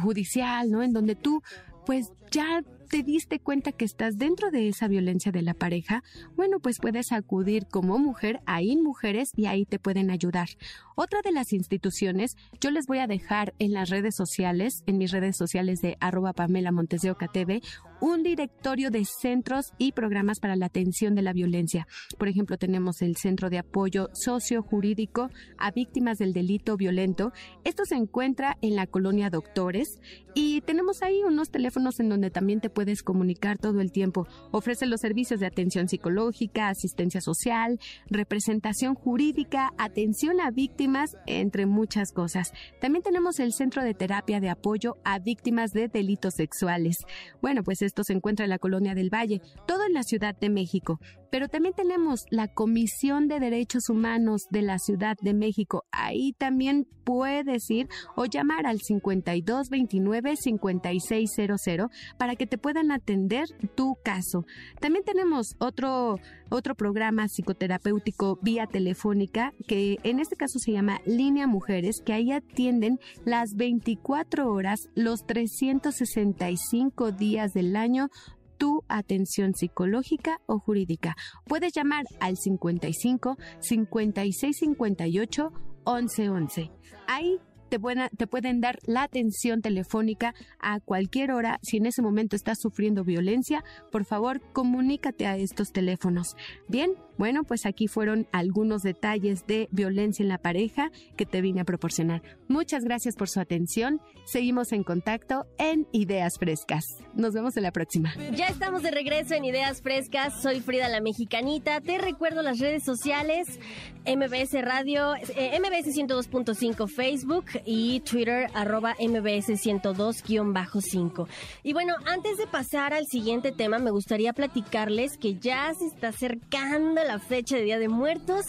judicial, ¿no? En donde tú pues ya te diste cuenta que estás dentro de esa violencia de la pareja, bueno, pues puedes acudir como mujer a InMujeres y ahí te pueden ayudar. Otra de las instituciones, yo les voy a dejar en las redes sociales, en mis redes sociales de arroba Pamela Montes TV, un directorio de centros y programas para la atención de la violencia. Por ejemplo, tenemos el Centro de Apoyo Sociojurídico a Víctimas del Delito Violento. Esto se encuentra en la colonia Doctores y tenemos ahí unos teléfonos en donde también te pueden puedes comunicar todo el tiempo. Ofrece los servicios de atención psicológica, asistencia social, representación jurídica, atención a víctimas, entre muchas cosas. También tenemos el Centro de Terapia de Apoyo a Víctimas de Delitos Sexuales. Bueno, pues esto se encuentra en la Colonia del Valle, todo en la Ciudad de México. Pero también tenemos la Comisión de Derechos Humanos de la Ciudad de México. Ahí también puedes ir o llamar al 5229-5600 para que te puedan atender tu caso. También tenemos otro, otro programa psicoterapéutico vía telefónica que en este caso se llama Línea Mujeres, que ahí atienden las 24 horas, los 365 días del año tu atención psicológica o jurídica. Puedes llamar al 55 56 58 11 11. Ahí te, pueden dar la atención telefónica a cualquier hora. Si en ese momento estás sufriendo violencia, por favor, comunícate a estos teléfonos. Bien, bueno, pues aquí fueron algunos detalles de violencia en la pareja que te vine a proporcionar. Muchas gracias por su atención. Seguimos en contacto en Ideas Frescas. Nos vemos en la próxima. Ya estamos de regreso en Ideas Frescas. Soy Frida la Mexicanita. Te recuerdo las redes sociales, MBS Radio, eh, MBS 102.5 Facebook y Twitter arroba MBS 102-5. Y bueno, antes de pasar al siguiente tema, me gustaría platicarles que ya se está acercando la fecha de Día de Muertos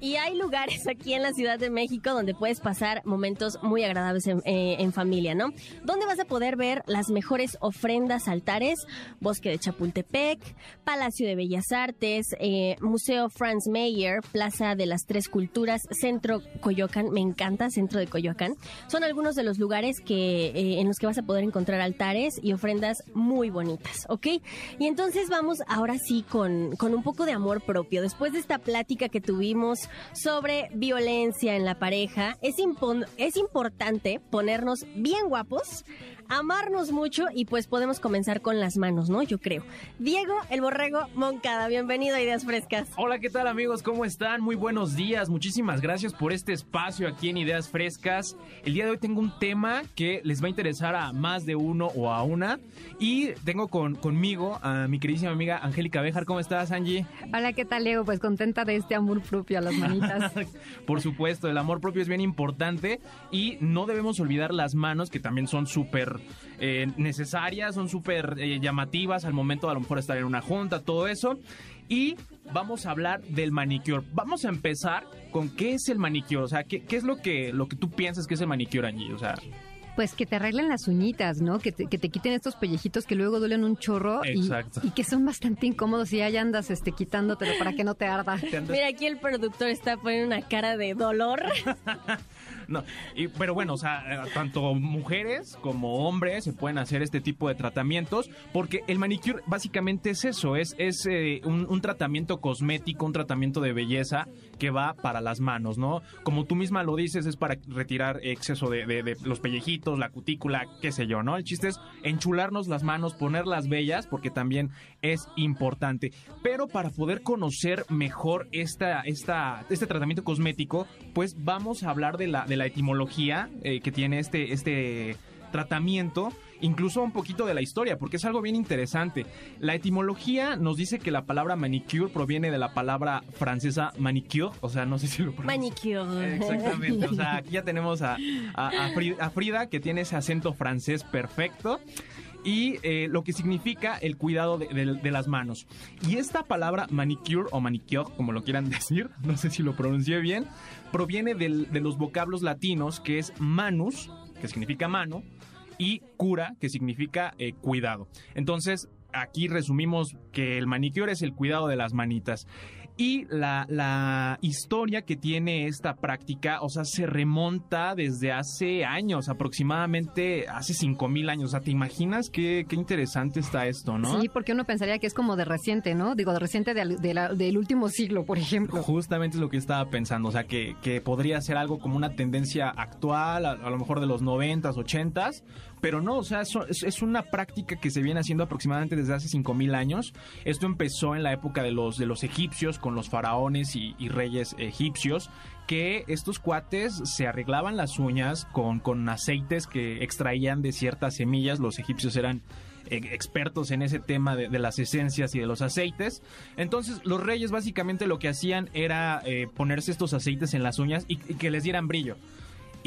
y hay lugares aquí en la Ciudad de México donde puedes pasar momentos muy agradables en, eh, familia, ¿no? Donde vas a poder ver las mejores ofrendas, altares, Bosque de Chapultepec, Palacio de Bellas Artes, eh, Museo Franz Mayer, Plaza de las Tres Culturas, Centro Coyoacán, me encanta Centro de Coyoacán. Son algunos de los lugares que, eh, en los que vas a poder encontrar altares y ofrendas muy bonitas, ¿ok? Y entonces vamos ahora sí con, con un poco de amor propio. Después de esta plática que tuvimos sobre violencia en la pareja, es, es importante ponernos bien guapos amarnos mucho y pues podemos comenzar con las manos, ¿no? Yo creo. Diego, el borrego Moncada, bienvenido a Ideas Frescas. Hola, ¿qué tal amigos? ¿Cómo están? Muy buenos días. Muchísimas gracias por este espacio aquí en Ideas Frescas. El día de hoy tengo un tema que les va a interesar a más de uno o a una. Y tengo con, conmigo a mi queridísima amiga Angélica Bejar. ¿Cómo estás, Angie? Hola, ¿qué tal, Leo? Pues contenta de este amor propio a las manitas. por supuesto, el amor propio es bien importante y no debemos olvidar las manos que también son súper eh, necesarias, son súper eh, llamativas al momento de a lo mejor estar en una junta, todo eso. Y vamos a hablar del manicure. Vamos a empezar con qué es el manicure, o sea, qué, qué es lo que, lo que tú piensas que es el manicure allí, o sea... Pues que te arreglen las uñitas, ¿no? Que te, que te quiten estos pellejitos que luego duelen un chorro y, y, que son bastante incómodos y ya andas este, quitándotelo para que no te arda. Mira, aquí el productor está poniendo una cara de dolor. No, pero bueno, o sea, eh, tanto mujeres como hombres se pueden hacer este tipo de tratamientos porque el manicure básicamente es eso, es, es eh, un, tratamiento cosmético, un tratamiento de belleza que va para las manos, ¿no? Como tú misma lo dices, es para retirar exceso de, de los pellejitos, la cutícula, qué sé yo, ¿no? El chiste es enchularnos las manos, ponerlas bellas porque también es importante. Pero para poder conocer mejor esta, esta, este tratamiento cosmético, pues vamos a hablar de la, la etimología eh, que tiene este, este tratamiento, incluso un poquito de la historia, porque es algo bien interesante. La etimología nos dice que la palabra manicure proviene de la palabra francesa manicure, o sea, no sé si lo Manicure. Exactamente, o sea, aquí ya tenemos a, a, Frida, que tiene ese acento francés perfecto y eh, lo que significa el cuidado de, las manos. Y esta palabra manicure o manicure, como lo quieran decir, no sé si lo pronuncié bien, proviene de los vocablos latinos que es manus, que significa mano, y cura, que significa eh, cuidado. Entonces, aquí resumimos que el manicure es el cuidado de las manitas. Y la, la, historia que tiene esta práctica, o sea, se remonta desde hace años, aproximadamente hace 5000 años. O sea, ¿te imaginas qué, qué, interesante está esto, no? Sí, porque uno pensaría que es como de reciente, ¿no? Digo, de reciente del último siglo, por ejemplo. Justamente es lo que estaba pensando, o sea, que, que podría ser algo como una tendencia actual, a, a lo mejor de los 90s, 80s, pero no, o sea, es, una práctica que se viene haciendo aproximadamente desde hace 5000 años. Esto empezó en la época de los, de los egipcios con los faraones y, y reyes egipcios que estos cuates se arreglaban las uñas con, con aceites que extraían de ciertas semillas. Los egipcios eran eh, expertos en ese tema de, de las esencias y de los aceites. Entonces los reyes básicamente lo que hacían era eh, ponerse estos aceites en las uñas y que les dieran brillo.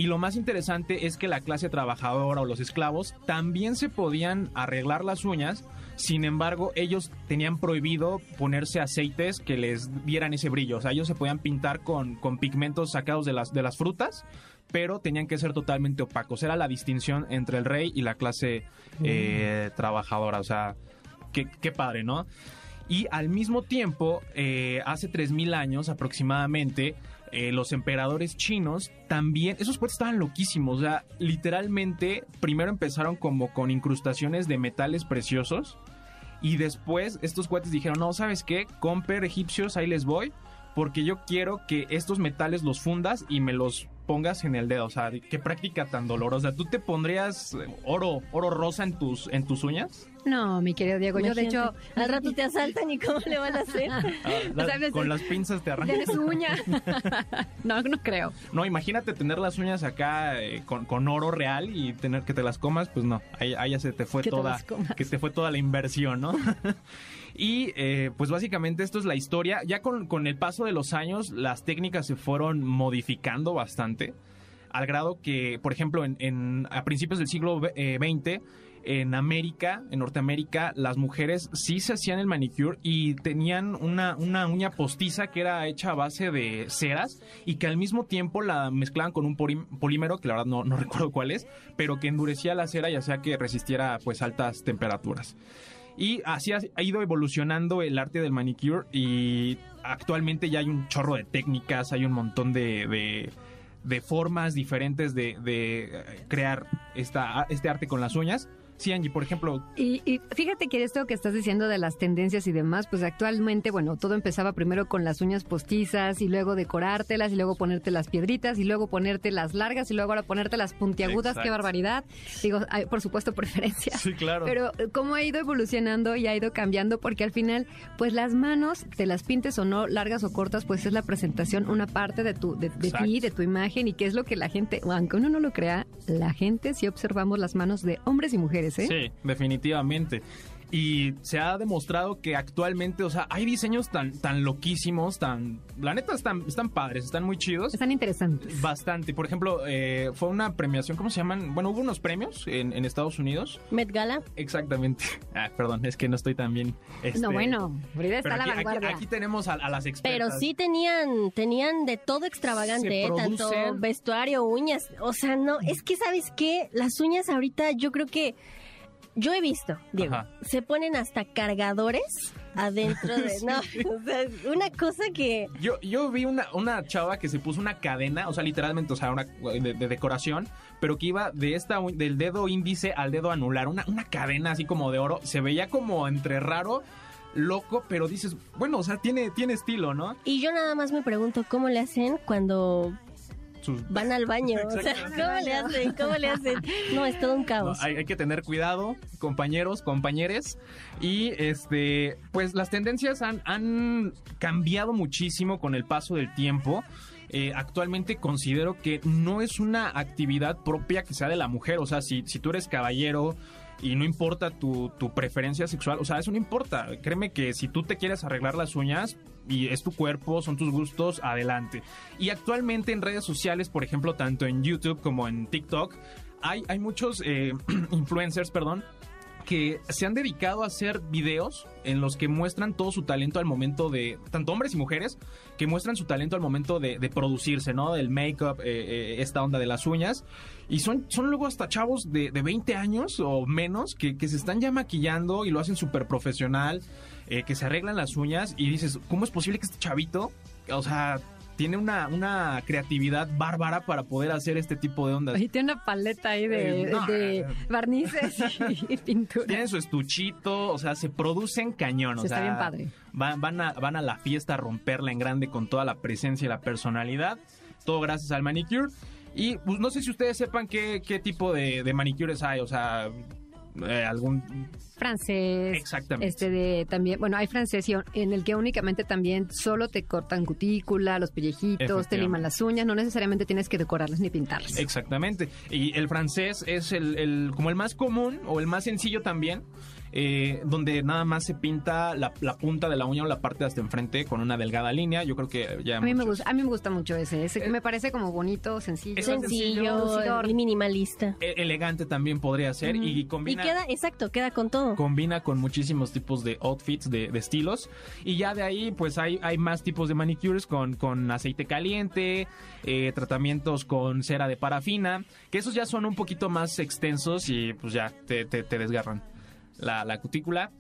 Y lo más interesante es que la clase trabajadora o los esclavos también se podían arreglar las uñas, sin embargo ellos tenían prohibido ponerse aceites que les dieran ese brillo, o sea, ellos se podían pintar con, con pigmentos sacados de las, de las frutas, pero tenían que ser totalmente opacos, era la distinción entre el rey y la clase eh, trabajadora, o sea, qué, qué padre, ¿no? Y al mismo tiempo, eh, hace 3.000 años aproximadamente, eh, los emperadores chinos también, esos puestos estaban loquísimos, o sea, literalmente primero empezaron como con incrustaciones de metales preciosos y después estos cuates dijeron, no, ¿sabes qué? Comper egipcios, ahí les voy, porque yo quiero que estos metales los fundas y me los pongas en el dedo, o sea, qué práctica tan dolorosa. ¿Tú te pondrías eh, oro, oro rosa en tus, en tus uñas? No, mi querido Diego, yo de hecho... Al rato te asaltan y cómo le van a hacer. Ah, con las pinzas te arrancan. Tienes uña. no, no creo. No, imagínate tener las uñas acá eh, con, con oro real y tener que te las comas, pues no, ahí, ahí ya se te fue Que toda, que te fue toda la inversión, ¿no? y eh, pues básicamente esto es la historia. Ya con, con el paso de los años, las técnicas se fueron modificando bastante, al grado que, por ejemplo, en, en- a principios del siglo ve- eh, XX, en América, en Norteamérica, las mujeres sí se hacían el manicure y tenían una, una uña postiza que era hecha a base de ceras y que al mismo tiempo la mezclaban con un polímero, que la verdad no, no recuerdo cuál es, pero que endurecía la cera y hacía que resistiera pues altas temperaturas. Y así ha, ha ido evolucionando el arte del manicure y actualmente ya hay un chorro de técnicas, hay un montón de, de, de formas diferentes de, de, eh, crear esta, este arte con las uñas. Sí, Angie, por ejemplo, Y, y fíjate que esto que estás diciendo de las tendencias y demás, pues actualmente, bueno, todo empezaba primero con las uñas postizas y luego decorártelas y luego ponerte las piedritas y luego ponerte las largas y luego ahora ponerte las puntiagudas, qué barbaridad. Digo, hay, por supuesto preferencias. sí, claro. Pero eh, cómo ha ido evolucionando y ha ido cambiando, porque al final, pues las manos, te las pintes o no, largas o cortas, pues es la presentación, una parte de tu, de, de ti, de tu imagen, y que es lo que la gente, aunque uno no lo crea, la gente sí observamos las manos de hombres y mujeres, Sí, definitivamente. Y se ha demostrado que actualmente, o sea, hay diseños tan, tan loquísimos, tan... La neta están, están padres, están muy chidos. Están interesantes. Bastante. Por ejemplo, eh, fue una premiación, ¿cómo se llaman? Bueno, hubo unos premios en, en Estados Unidos. Met Gala. Exactamente. Ah, perdón, es que no estoy tan bien. este, No, bueno, Frida está pero a la aquí, aquí- vanguardia. aquí tenemos a, a las expertas. Pero sí tenían, tenían de todo extravagante, Se ¿eh? tanto vestuario, uñas. O sea, no, es que sabes qué, las uñas ahorita yo creo que yo he visto, Diego, Ajá. se ponen hasta cargadores adentro de, no, o sea, una cosa que Yo, yo vi una, una chava que se puso una cadena, o sea, literalmente, o sea, una de, de decoración, pero que iba de esta del dedo índice al dedo anular, una, una cadena así como de oro. Se veía como entre raro, loco, pero dices, bueno, o sea, tiene, tiene estilo, ¿no? y yo nada más me pregunto cómo le hacen cuando Sus- van al baño, o sea, cómo le hacen, cómo le hacen. No, es todo un No, caos. hay, hay que tener cuidado, compañeros, compañeres. Y este, pues las tendencias han, han cambiado muchísimo con el paso del tiempo. Eh, actualmente considero que no es una actividad propia que sea de la mujer. O sea, si, si tú eres caballero y no importa tu, tu preferencia sexual, o sea, eso no importa. Créeme que si tú te quieres arreglar las uñas y es tu cuerpo, son tus gustos, adelante. Y actualmente en redes sociales, por ejemplo, tanto en YouTube como en TikTok, hay, hay muchos eh, influencers, perdón, que se han dedicado a hacer videos en los que muestran todo su talento al momento de, tanto hombres y mujeres, que muestran su talento al momento de, producirse, ¿no? Del make-up, eh, eh, esta onda de las uñas. Y son, son luego hasta chavos de, de 20 años o menos que, que se están ya maquillando y lo hacen súper profesional, eh, que se arreglan las uñas y dices, ¿cómo es posible que este chavito, o sea, tiene una, una creatividad bárbara para poder hacer este tipo de ondas? Ahí tiene una paleta ahí de, Eh, no, de barnices y pintura. Tienen su estuchito, o sea, se producen cañón. o Sí, está sea, bien padre. Van, van, a, van a la fiesta a romperla en grande con toda la presencia y la personalidad. Todo gracias al manicure. Y pues no sé si ustedes sepan qué, qué tipo de, de manicures hay. O sea, eh, algún francés. Exactamente. Este de también, bueno, hay francés y- en el que únicamente también solo te cortan cutícula, los pellejitos, te liman las uñas, no necesariamente tienes que decorarlas ni pintarlas. Exactamente. Y el francés es el, el- como el más común o el más sencillo también, eh, donde nada más se pinta la, la punta de la uña o la parte de hasta enfrente con una delgada línea. Yo creo que ya A mí, me gusta, a mí me gusta mucho ese, ese que me parece como bonito, sencillo. Es Sencillo y minimalista. e- elegante también podría ser y Y combina queda, exacto, queda con todo. combina con muchísimos tipos de outfits, de, de estilos. Y ya de ahí, pues hay, hay más tipos de manicures con, con aceite caliente, eh, tratamientos con cera de parafina, que esos ya son un poquito más extensos y pues ya te, te- te desgarran la, la cutícula.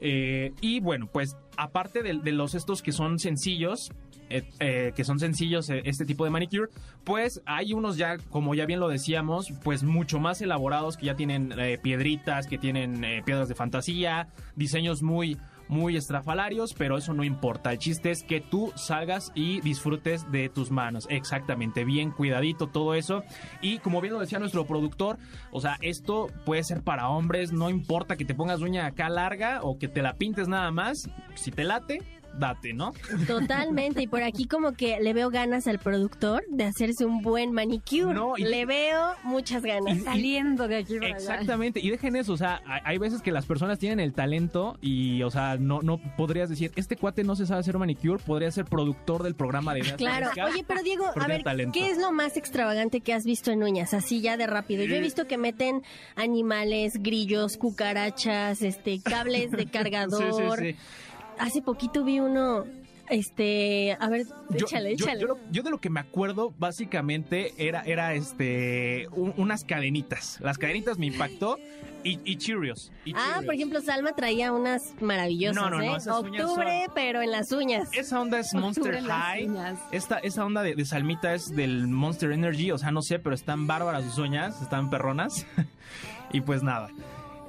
Eh, y bueno, pues aparte de, de los estos que son sencillos, eh, eh, que son sencillos este tipo de manicure, pues hay unos ya, como ya bien lo decíamos, pues mucho más elaborados que ya tienen piedritas, que tienen piedras de fantasía, diseños muy muy estrafalarios, pero eso no importa. El chiste es que tú salgas y disfrutes de tus manos. Exactamente, bien cuidadito todo eso. Y como bien lo decía nuestro productor, o sea, esto puede ser para hombres, no importa que te pongas uña acá larga o que te la pintes nada más. Si te late, date, ¿no? Totalmente. Y por aquí como que le veo ganas al productor de hacerse un buen manicure. No, y- le veo muchas ganas. Saliendo de aquí para allá. Exactamente, y dejen eso, o sea, hay, hay veces que las personas tienen el talento y, o sea, no, no podrías decir, este cuate no se sabe hacer manicure, podría ser productor del programa de Claro. Oye, pero Diego, a ver, talento. ¿qué es lo más extravagante que has visto en uñas? Así ya de rápido. Yo he visto que meten animales, grillos, cucarachas, este, cables de Sí, cargador. sí, sí. Hace poquito vi uno, este, a ver, Yo, échale, yo- échale. yo lo- yo de lo que me acuerdo básicamente era, era este un- unas cadenitas. Las cadenitas me impactó y, y Cheerios. y Ah, por ejemplo, Salma traía unas maravillosas, No, no, no, ¿eh? esas Octubre, son- pero en las uñas. Esa onda es Monster Octubre High. Esta, esa onda de, de Salmita es del Monster Energy, o sea, no sé, pero están bárbaras sus uñas, están perronas. y pues nada.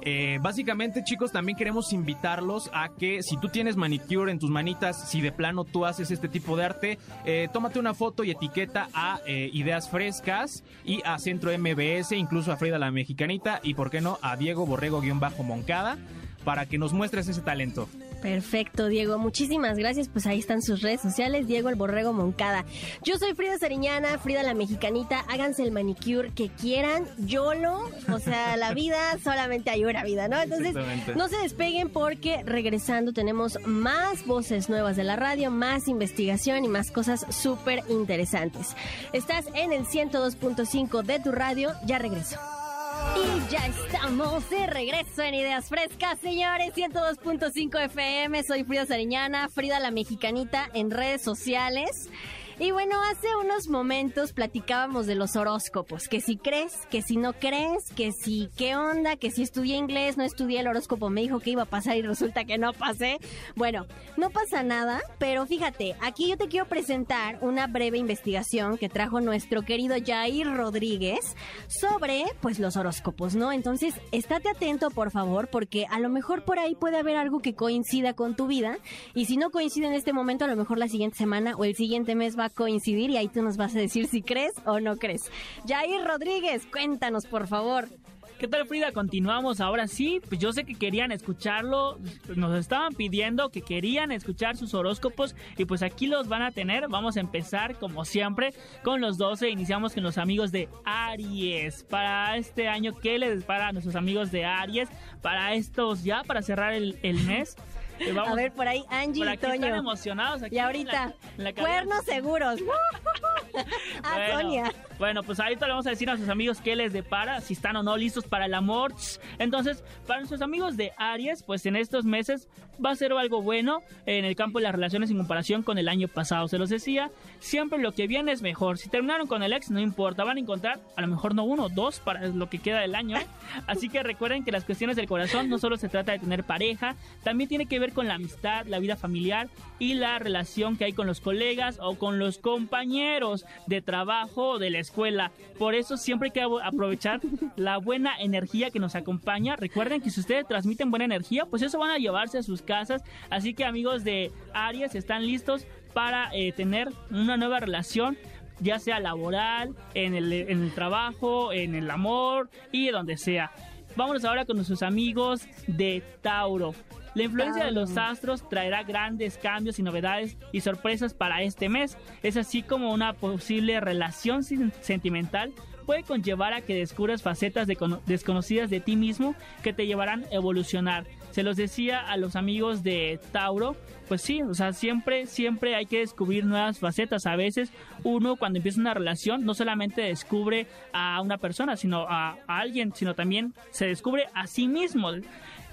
Eh, básicamente, chicos, también queremos invitarlos a que si tú tienes manicure en tus manitas, si de plano tú haces este tipo de arte, eh, tómate una foto y etiqueta a eh, Ideas Frescas y a Centro MBS, incluso a Frida la Mexicanita y, ¿por qué no?, a Diego Borrego-Moncada para que nos muestres ese talento. Perfecto, Diego. Muchísimas gracias. Pues ahí están sus redes sociales, Diego el Borrego Moncada. Yo soy Frida Sariñana, Frida la Mexicanita. Háganse el manicure que quieran. YOLO. O sea, la vida solamente hay una vida, ¿no? Entonces, no se despeguen porque regresando tenemos más voces nuevas de la radio, más investigación y más cosas súper interesantes. Estás en el 102.5 de tu radio. Ya regreso. Y ya estamos de regreso en Ideas Frescas, señores. 102.5 FM. Soy Frida Sariñana, Frida la Mexicanita en redes sociales. Y bueno, hace unos momentos platicábamos de los horóscopos, que si crees, que si no crees, que si qué onda, que si estudié inglés, no estudié el horóscopo, me dijo que iba a pasar y resulta que no pasé. Bueno, no pasa nada, pero fíjate, aquí yo te quiero presentar una breve investigación que trajo nuestro querido Jair Rodríguez sobre pues los horóscopos, ¿no? Entonces, estate atento, por favor, porque a lo mejor por ahí puede haber algo que coincida con tu vida y si no coincide en este momento, a lo mejor la siguiente semana o el siguiente mes va a coincidir y ahí tú nos vas a decir si crees o no crees. Jair Rodríguez, cuéntanos, por favor. ¿Qué tal Frida? Continuamos ahora sí. Pues yo sé que querían escucharlo, nos estaban pidiendo que querían escuchar sus horóscopos y pues aquí los van a tener. Vamos a empezar como siempre con los 12. Iniciamos con los amigos de Aries. Para este año, ¿qué les para a nuestros amigos de Aries? Para estos ya, para cerrar el mes. Vamos- A ver, por ahí Angie por y aquí están Toño. emocionados. aquí Y en ahorita, la- en la cuernos seguros. a Bueno, Sonia. Bueno, pues ahorita le vamos a decir a sus amigos qué les depara, si están o no listos para el amor. Entonces, para nuestros amigos de Aries, pues en estos meses va a ser algo bueno en el campo de las relaciones en comparación con el año pasado. Se los decía, siempre lo que viene es mejor. Si terminaron con el ex, no importa, van a encontrar a lo mejor no uno, dos para lo que queda del año. ¿eh? Así que recuerden que las cuestiones del corazón no solo se trata de tener pareja, también tiene que ver con la amistad, la vida familiar y la relación que hay con los colegas o con los compañeros de trabajo o de la escuela. Por eso siempre hay que aprovechar la buena energía que nos acompaña. Recuerden que si ustedes transmiten buena energía, pues eso van a llevarse a sus casas. Así que amigos de Aries, están listos para eh, tener una nueva relación ya sea laboral, en el, en el trabajo, en el amor y donde sea. vámonos ahora con nuestros amigos de Tauro. La influencia de los astros traerá grandes cambios y novedades y sorpresas para este mes. Es así como una posible relación sentimental puede conllevar a que descubras facetas desconocidas de ti mismo que te llevarán a evolucionar. Se los decía a los amigos de Tauro, pues sí, o sea, siempre, siempre hay que descubrir nuevas facetas. A veces uno cuando empieza una relación no solamente descubre a una persona, sino a, a alguien, sino también se descubre a sí mismo.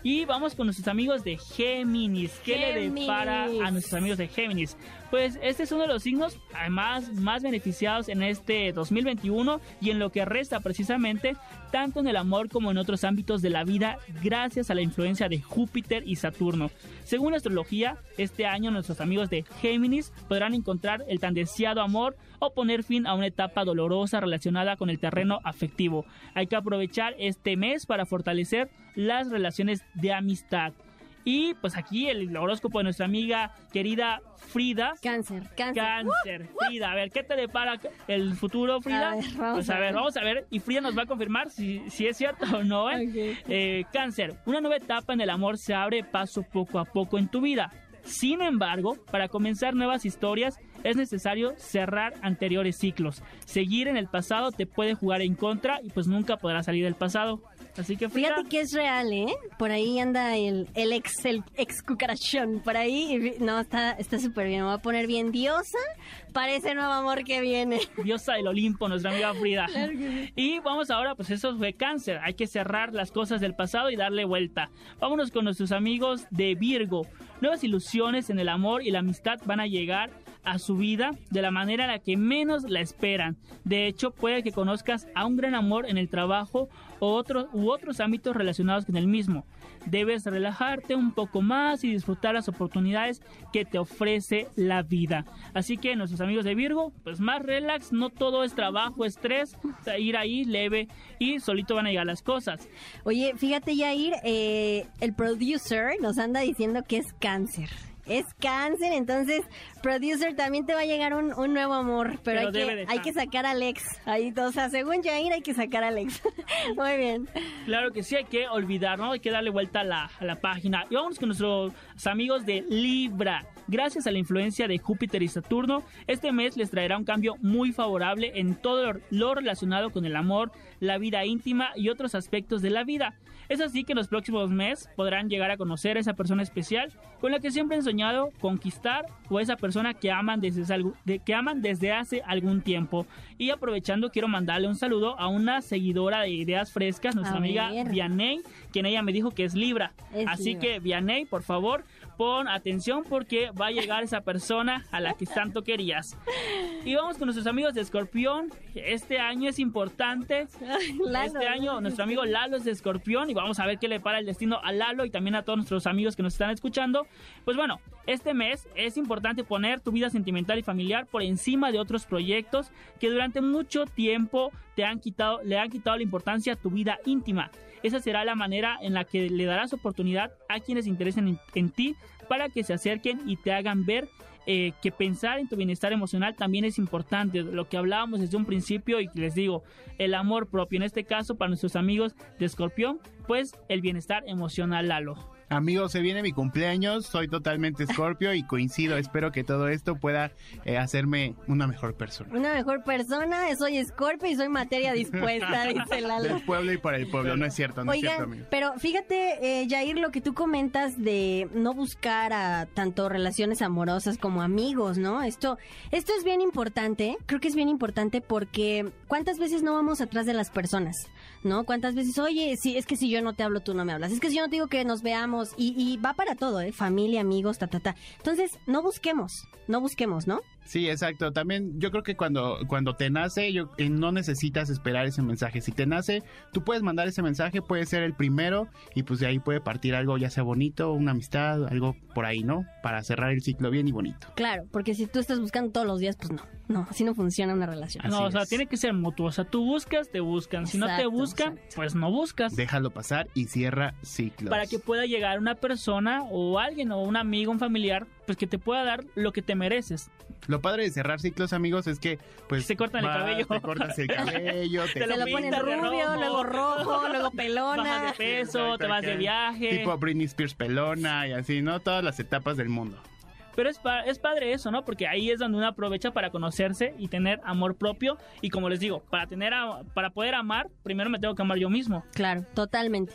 Y vamos con nuestros amigos de Géminis. ¿Qué le depara a nuestros amigos de Géminis? Pues este es uno de los signos además más beneficiados en este 2021 y en lo que resta precisamente tanto en el amor como en otros ámbitos de la vida gracias a la influencia de Júpiter y Saturno. Según la astrología, este año nuestros amigos de Géminis podrán encontrar el tan deseado amor o poner fin a una etapa dolorosa relacionada con el terreno afectivo. Hay que aprovechar este mes para fortalecer las relaciones de amistad. Y pues aquí el horóscopo de nuestra amiga querida Frida. Cáncer, cáncer. Cáncer, Frida. A ver, ¿qué te depara el futuro, Frida? pues a ver, vamos a ver. Y Frida nos va a confirmar si, si es cierto o no. ¿eh? ¿eh? cáncer, una nueva etapa en el amor se abre paso poco a poco en tu vida. Sin embargo, para comenzar nuevas historias es necesario cerrar anteriores ciclos. Seguir en el pasado te puede jugar en contra y pues nunca podrás salir del pasado. Así que Fíjate que es real, ¿eh? Por ahí anda el, el ex el ex cucarachón. Por ahí, no, está súper bien. Me voy a poner bien diosa para ese nuevo amor que viene. Diosa del Olimpo, nuestra amiga Frida. Y vamos ahora, pues eso fue cáncer. Hay que cerrar las cosas del pasado y darle vuelta. Vámonos con nuestros amigos de Virgo. Nuevas ilusiones en el amor y la amistad van a llegar a su vida de la manera en la que menos la esperan. De hecho, puede que conozcas a un gran amor en el trabajo o otros, u otros ámbitos relacionados con el mismo. Debes relajarte un poco más y disfrutar las oportunidades que te ofrece la vida. Así que nuestros amigos de Virgo, pues más relax, no todo es trabajo, estrés, ir ahí leve y solito van a llegar las cosas. Oye, fíjate Yair, eh, el producer nos anda diciendo que es cáncer es cáncer, entonces, producer, también te va a llegar un, nuevo amor, pero, hay, que, hay que sacar a Alex. Ahí, o sea, según Jair, hay que sacar a Alex. Muy bien. Claro que sí, hay que olvidar, ¿no? Hay que darle vuelta a la, a la página. Y vamos con nuestros amigos de Libra. Gracias a la influencia de Júpiter y Saturno, este mes les traerá un cambio muy favorable en todo lo relacionado con el amor, la vida íntima y otros aspectos de la vida. Es así que en los próximos meses podrán llegar a conocer a esa persona especial con la que siempre han soñado conquistar o esa persona que aman desde, que aman desde hace algún tiempo. Y aprovechando quiero mandarle un saludo a una seguidora de Ideas Frescas, nuestra amiga Vianey, quien ella me dijo que es Libra. así que Vianey, por favor, pon atención porque va a llegar esa persona a la que tanto querías. Y vamos con nuestros amigos de Escorpión. Este año es importante. este año nuestro amigo Lalo es de Escorpión y vamos a ver qué le para el destino a Lalo y también a todos nuestros amigos que nos están escuchando. Pues bueno, este mes es importante poner tu vida sentimental y familiar por encima de otros proyectos que durante mucho tiempo te han quitado, le han quitado la importancia a tu vida íntima. Esa será la manera en la que le darás oportunidad a quienes interesen en, ti para que se acerquen y te hagan ver eh, que pensar en tu bienestar emocional también es importante. Lo que hablábamos desde un principio y les digo, el amor propio, en este caso para nuestros amigos de Escorpión, pues el bienestar emocional, Lalo. Amigos, se viene mi cumpleaños, soy totalmente Scorpio y coincido, espero que todo esto pueda eh, hacerme una mejor persona. Una mejor persona, soy Scorpio y soy materia dispuesta, dice Lalo. Del pueblo y para el pueblo, no es cierto, no es cierto, amigo. Pero fíjate, eh, Jair, lo que tú comentas de no buscar a tanto relaciones amorosas como amigos, ¿no? Esto, esto es bien importante, creo que es bien importante porque ¿cuántas veces no vamos atrás de las personas? ¿No? ¿Cuántas veces, oye, si, es que si yo no te hablo, tú no me hablas, es que si yo no te digo que nos veamos, y, va para todo, ¿eh? Familia, amigos, ta, ta, ta. Entonces, no busquemos, no busquemos, ¿no? Sí, exacto. También yo creo que cuando, cuando te nace, yo, eh, no necesitas esperar ese mensaje. Si te nace, tú puedes mandar ese mensaje, puede ser el primero y pues de ahí puede partir algo ya sea bonito, una amistad, algo por ahí, ¿no? Para cerrar el ciclo bien y bonito. Claro, porque si tú estás buscando todos los días, pues no, no, así no funciona una relación. no, o sea, tiene que ser mutuo. O sea, tú buscas, te buscan. Si no te buscan, pues no buscas. Déjalo pasar y cierra ciclos. Para que pueda llegar una persona o alguien o un amigo, un familiar pues que te pueda dar lo que te mereces. Lo padre de cerrar ciclos, amigos, es que pues Se cortan el cabello. Te cortas el cabello, te, Te lo ponen de rubio, luego rojo, luego Bajas pelona. de peso, te vas de viaje. Tipo Britney Spears pelona y así, ¿no? Todas las etapas del mundo. Pero es, pa- es padre eso, ¿no? Porque ahí es donde uno aprovecha para conocerse y tener amor propio. Y como les digo, para, tener a- para poder amar, primero me tengo que amar yo mismo. Claro, totalmente.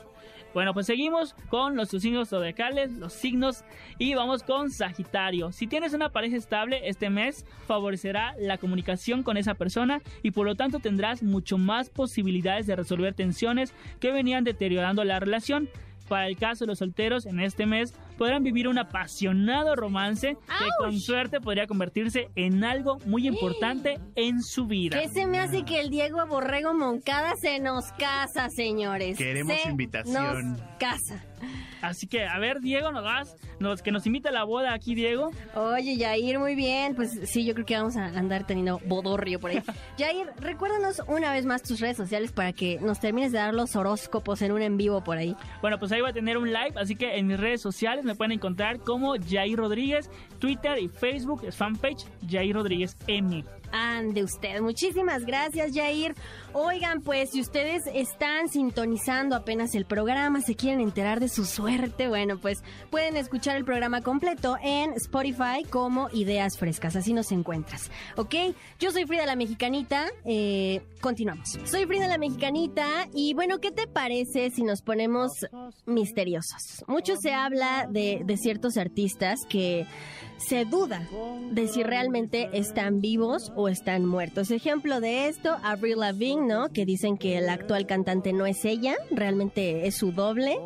Bueno, pues seguimos con los signos zodiacales, los signos, y vamos con Sagitario. Si tienes una pareja estable, este mes favorecerá la comunicación con esa persona y por lo tanto tendrás mucho más posibilidades de resolver tensiones que venían deteriorando la relación. Para el caso de los solteros, en este mes podrán vivir un apasionado romance que con suerte podría convertirse en algo muy importante en su vida. ¿Qué se me hace que el Diego Borrego Moncada se nos casa, señores? Queremos Se invitación. Nos casa. Así que, a ver, Diego, nos das, nos, que nos invita a la boda aquí, Diego. Oye, Yair, muy bien. Pues sí, yo creo que vamos a andar teniendo bodorrio por ahí. Yair, recuérdanos una vez más tus redes sociales para que nos termines de dar los horóscopos en un en vivo por ahí. Bueno, pues ahí voy a tener un live, así que en mis redes sociales me pueden encontrar como Jair Rodríguez, Twitter y Facebook es fanpage Jair Rodríguez M. Ande usted. Muchísimas gracias, Jair. Oigan, pues si ustedes están sintonizando apenas el programa, se quieren enterar de su suerte, bueno, pues pueden escuchar el programa completo en Spotify como Ideas Frescas. Así nos encuentras. ¿Ok? Yo soy Frida la Mexicanita. eh, continuamos. Soy Frida la Mexicanita y bueno, ¿qué te parece si nos ponemos misteriosos? Mucho se habla de, de ciertos artistas que se duda de si realmente están vivos o están muertos. Ejemplo de esto, Avril Lavigne, ¿no? Que dicen que el actual cantante no es ella, realmente es su doble.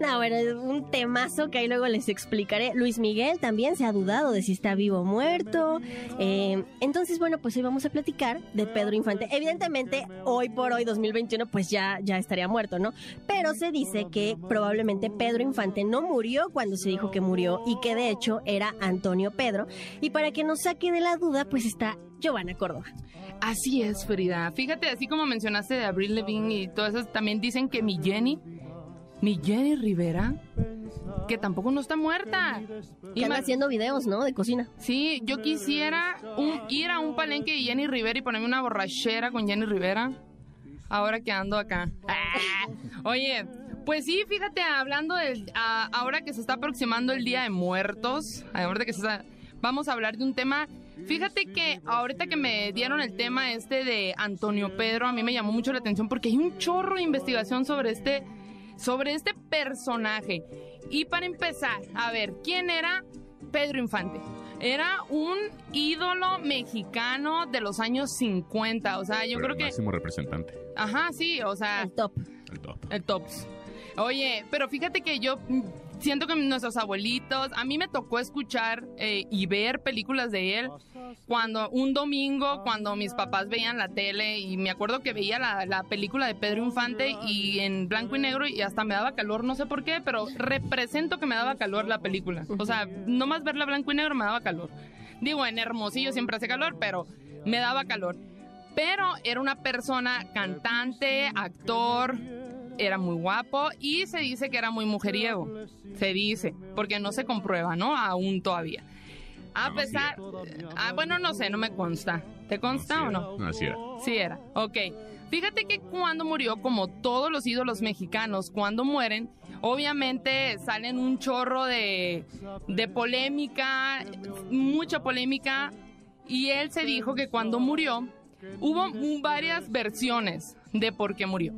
No, bueno, es un temazo que ahí luego les explicaré. Luis Miguel también se ha dudado de si está vivo o muerto. Eh, entonces, bueno, pues hoy vamos a platicar de Pedro Infante. Evidentemente, hoy por hoy, 2021, pues ya, ya estaría muerto, ¿no? Pero se dice que probablemente Pedro Infante no murió cuando se dijo que murió y que de hecho era Antonio Pedro. Y para que nos saque de la duda, pues está Giovanna Córdoba. Así es, Frida. Fíjate, así como mencionaste de Abril Levine y todo eso, también dicen que mi Jenny, mi Jenny Rivera, que tampoco no está muerta. Que anda haciendo videos, ¿no? De cocina. Sí, yo quisiera un- ir a un palenque de Jenny Rivera y ponerme una borrachera con Jenny Rivera. Ahora que ando acá. Ah, Oye, pues sí, fíjate, hablando del. a- ahora que se está aproximando el Día de Muertos, ahora que se está- vamos a hablar de un tema. Fíjate que ahorita que me dieron el tema este de Antonio Pedro, a mí me llamó mucho la atención porque hay un chorro de investigación sobre este, sobre este personaje. Y para empezar, a ver, ¿quién era Pedro Infante? Era un ídolo mexicano de los años 50. O sea, yo creo que. Máximo representante. Ajá, sí, o sea. El top. El top. El tops. Oye, pero fíjate que yo mm, siento que nuestros abuelitos, a mí me tocó escuchar eh, y ver películas de él cuando un domingo, cuando mis papás veían la tele y me acuerdo que veía la, la película de Pedro Infante y en blanco y negro y hasta me daba calor, no sé por qué, pero represento que me daba calor la película. O sea, nomás verla blanco y negro me daba calor. Digo, en Hermosillo siempre hace calor, pero me daba calor. Pero era una persona cantante, actor, era muy guapo y se dice que era muy mujeriego. Se dice, porque no se comprueba, ¿no? Aún todavía. A No, pesar... Ah, bueno, no sé, no me consta. ¿Te consta o no? No, así era. Sí era. Ok. Fíjate que cuando murió, como todos los ídolos mexicanos, cuando mueren, obviamente salen un chorro de, de polémica, mucha polémica, y él se dijo que cuando murió, hubo varias versiones de por qué murió.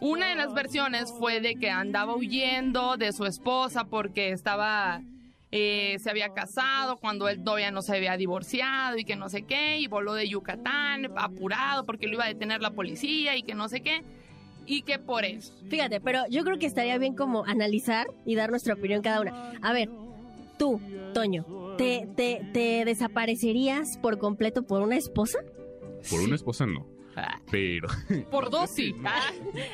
Una de las versiones fue de que andaba huyendo de su esposa porque estaba eh, se había casado cuando él todavía no se había divorciado y que no sé qué, y voló de Yucatán apurado porque lo iba a detener la policía y que no sé qué, y que por eso. Fíjate, pero yo creo que estaría bien como analizar y dar nuestra opinión cada una. A ver, tú, Toño, ¿te, te, te desaparecerías por completo por una esposa? Por una esposa no. Pero. Por dos sí. Ah,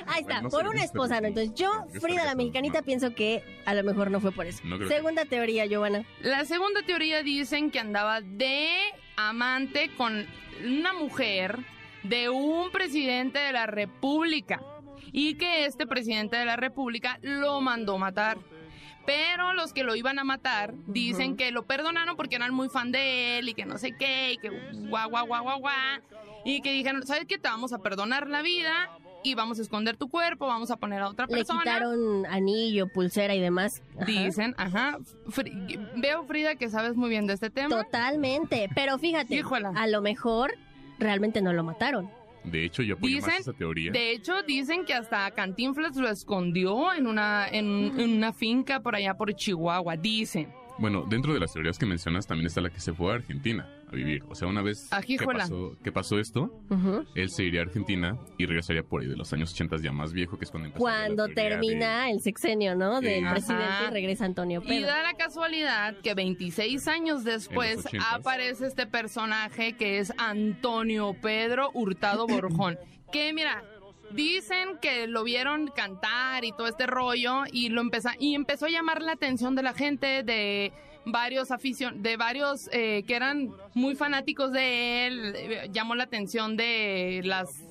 Ahí está, No por una esposa. ¿no? Entonces yo, Frida la mexicanita, pienso que a lo mejor no fue por eso. No creo que- Segunda teoría, Giovanna. La segunda teoría dicen que andaba de amante con una mujer de un presidente de la República. y que este presidente de la República lo mandó matar. Pero los que lo iban a matar dicen que lo perdonaron porque eran muy fan de él y que no sé qué, y que guau, guau, guau, guau, guau. Y que dijeron, ¿sabes qué? Te vamos a perdonar la vida y vamos a esconder tu cuerpo, vamos a poner a otra Le persona. quitaron anillo, pulsera y demás. Ajá. Dicen, ajá. Fri- Veo, Frida, que sabes muy bien de este tema. Totalmente. Pero fíjate, Híjola. a lo mejor realmente no lo mataron. De hecho, yo apoyo más Dicen, esa teoría. de hecho, dicen que hasta Cantinflas lo escondió en una, en, en una finca por allá por Chihuahua. Dicen. Bueno, dentro de las teorías que mencionas también está la que se fue a Argentina a vivir. O sea, una vez que pasó, que pasó esto, él se iría a Argentina y regresaría por ahí de los años 80 ya más viejo, que es cuando empezó la Cuando de- termina el sexenio, ¿no? Del Ajá. presidente y regresa Antonio Y Pedro. da la casualidad que 26 años después En los 80s. aparece este personaje que es Antonio Pedro Hurtado Borjón. que mira, dicen que lo vieron cantar y todo este rollo y lo empezó y empezó a llamar la atención de la gente de varios aficion de varios eh, que eran muy fanáticos de él eh, llamó la atención de las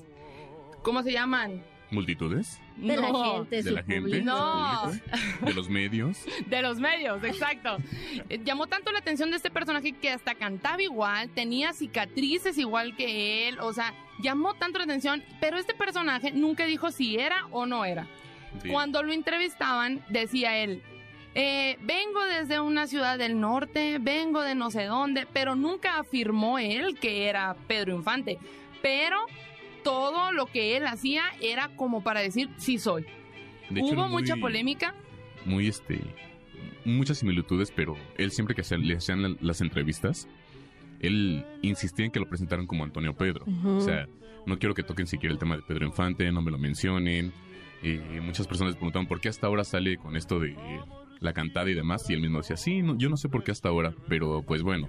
¿cómo se llaman? ¿Multitudes? De la No. gente, ¿De su la gente? público. No. ¿Su público? ¿De los medios? De los medios, exacto. Llamó tanto la atención de este personaje que hasta cantaba igual, tenía cicatrices igual que él, o sea, llamó tanto la atención, pero este personaje nunca dijo si era o no era. Sí. Cuando lo entrevistaban, decía él, eh, vengo desde una ciudad del norte, vengo de no sé dónde, pero nunca afirmó él que era Pedro Infante. Pero todo lo que él hacía era como para decir, sí soy. De hecho, Hubo muy- mucha polémica. Muy, este... Muchas similitudes, pero él siempre que le hacían la- las entrevistas, él insistía en que lo presentaran como Antonio Pedro. O sea, no quiero que toquen siquiera el tema de Pedro Infante, no me lo mencionen. Eh, muchas personas preguntaban por qué hasta ahora sale con esto de la cantada y demás, y él mismo decía, sí, no, yo no sé por qué hasta ahora, pero pues bueno,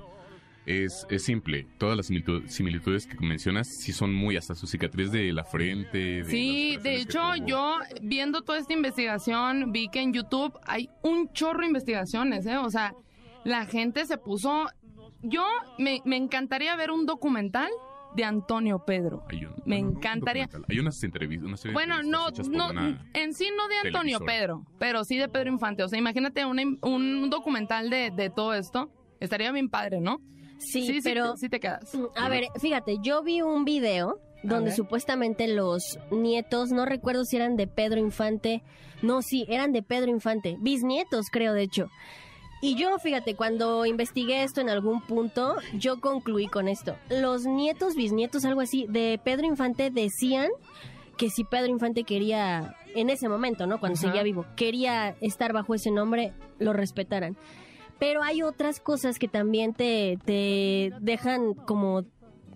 es, es simple. Todas las similitu- similitudes que mencionas sí son muy hasta su cicatriz de la frente. de Sí, de hecho yo viendo toda esta investigación vi que en YouTube hay un chorro de investigaciones, ¿eh? O sea, la gente se puso... Yo me, me encantaría ver un documental de Antonio Pedro. Hay un- me bueno, no un encantaría- Hay unas entrevistas, una serie de Bueno, no, no, en sí no de Antonio televisora. Pedro, pero sí de Pedro Infante. O sea, imagínate una un documental de, de todo esto. Estaría bien padre, ¿no? Sí, sí, pero sí te quedas. a ver, fíjate, yo vi un video donde supuestamente los nietos, no recuerdo si eran de Pedro Infante, no, sí, eran de Pedro Infante, bisnietos creo de hecho. Y yo, fíjate, cuando investigué esto en algún punto, yo concluí con esto. Los nietos, bisnietos, algo así, de Pedro Infante decían que si Pedro Infante quería, en ese momento, ¿no? Cuando seguía vivo, quería estar bajo ese nombre, lo respetaran. Pero hay otras cosas que también te, te dejan como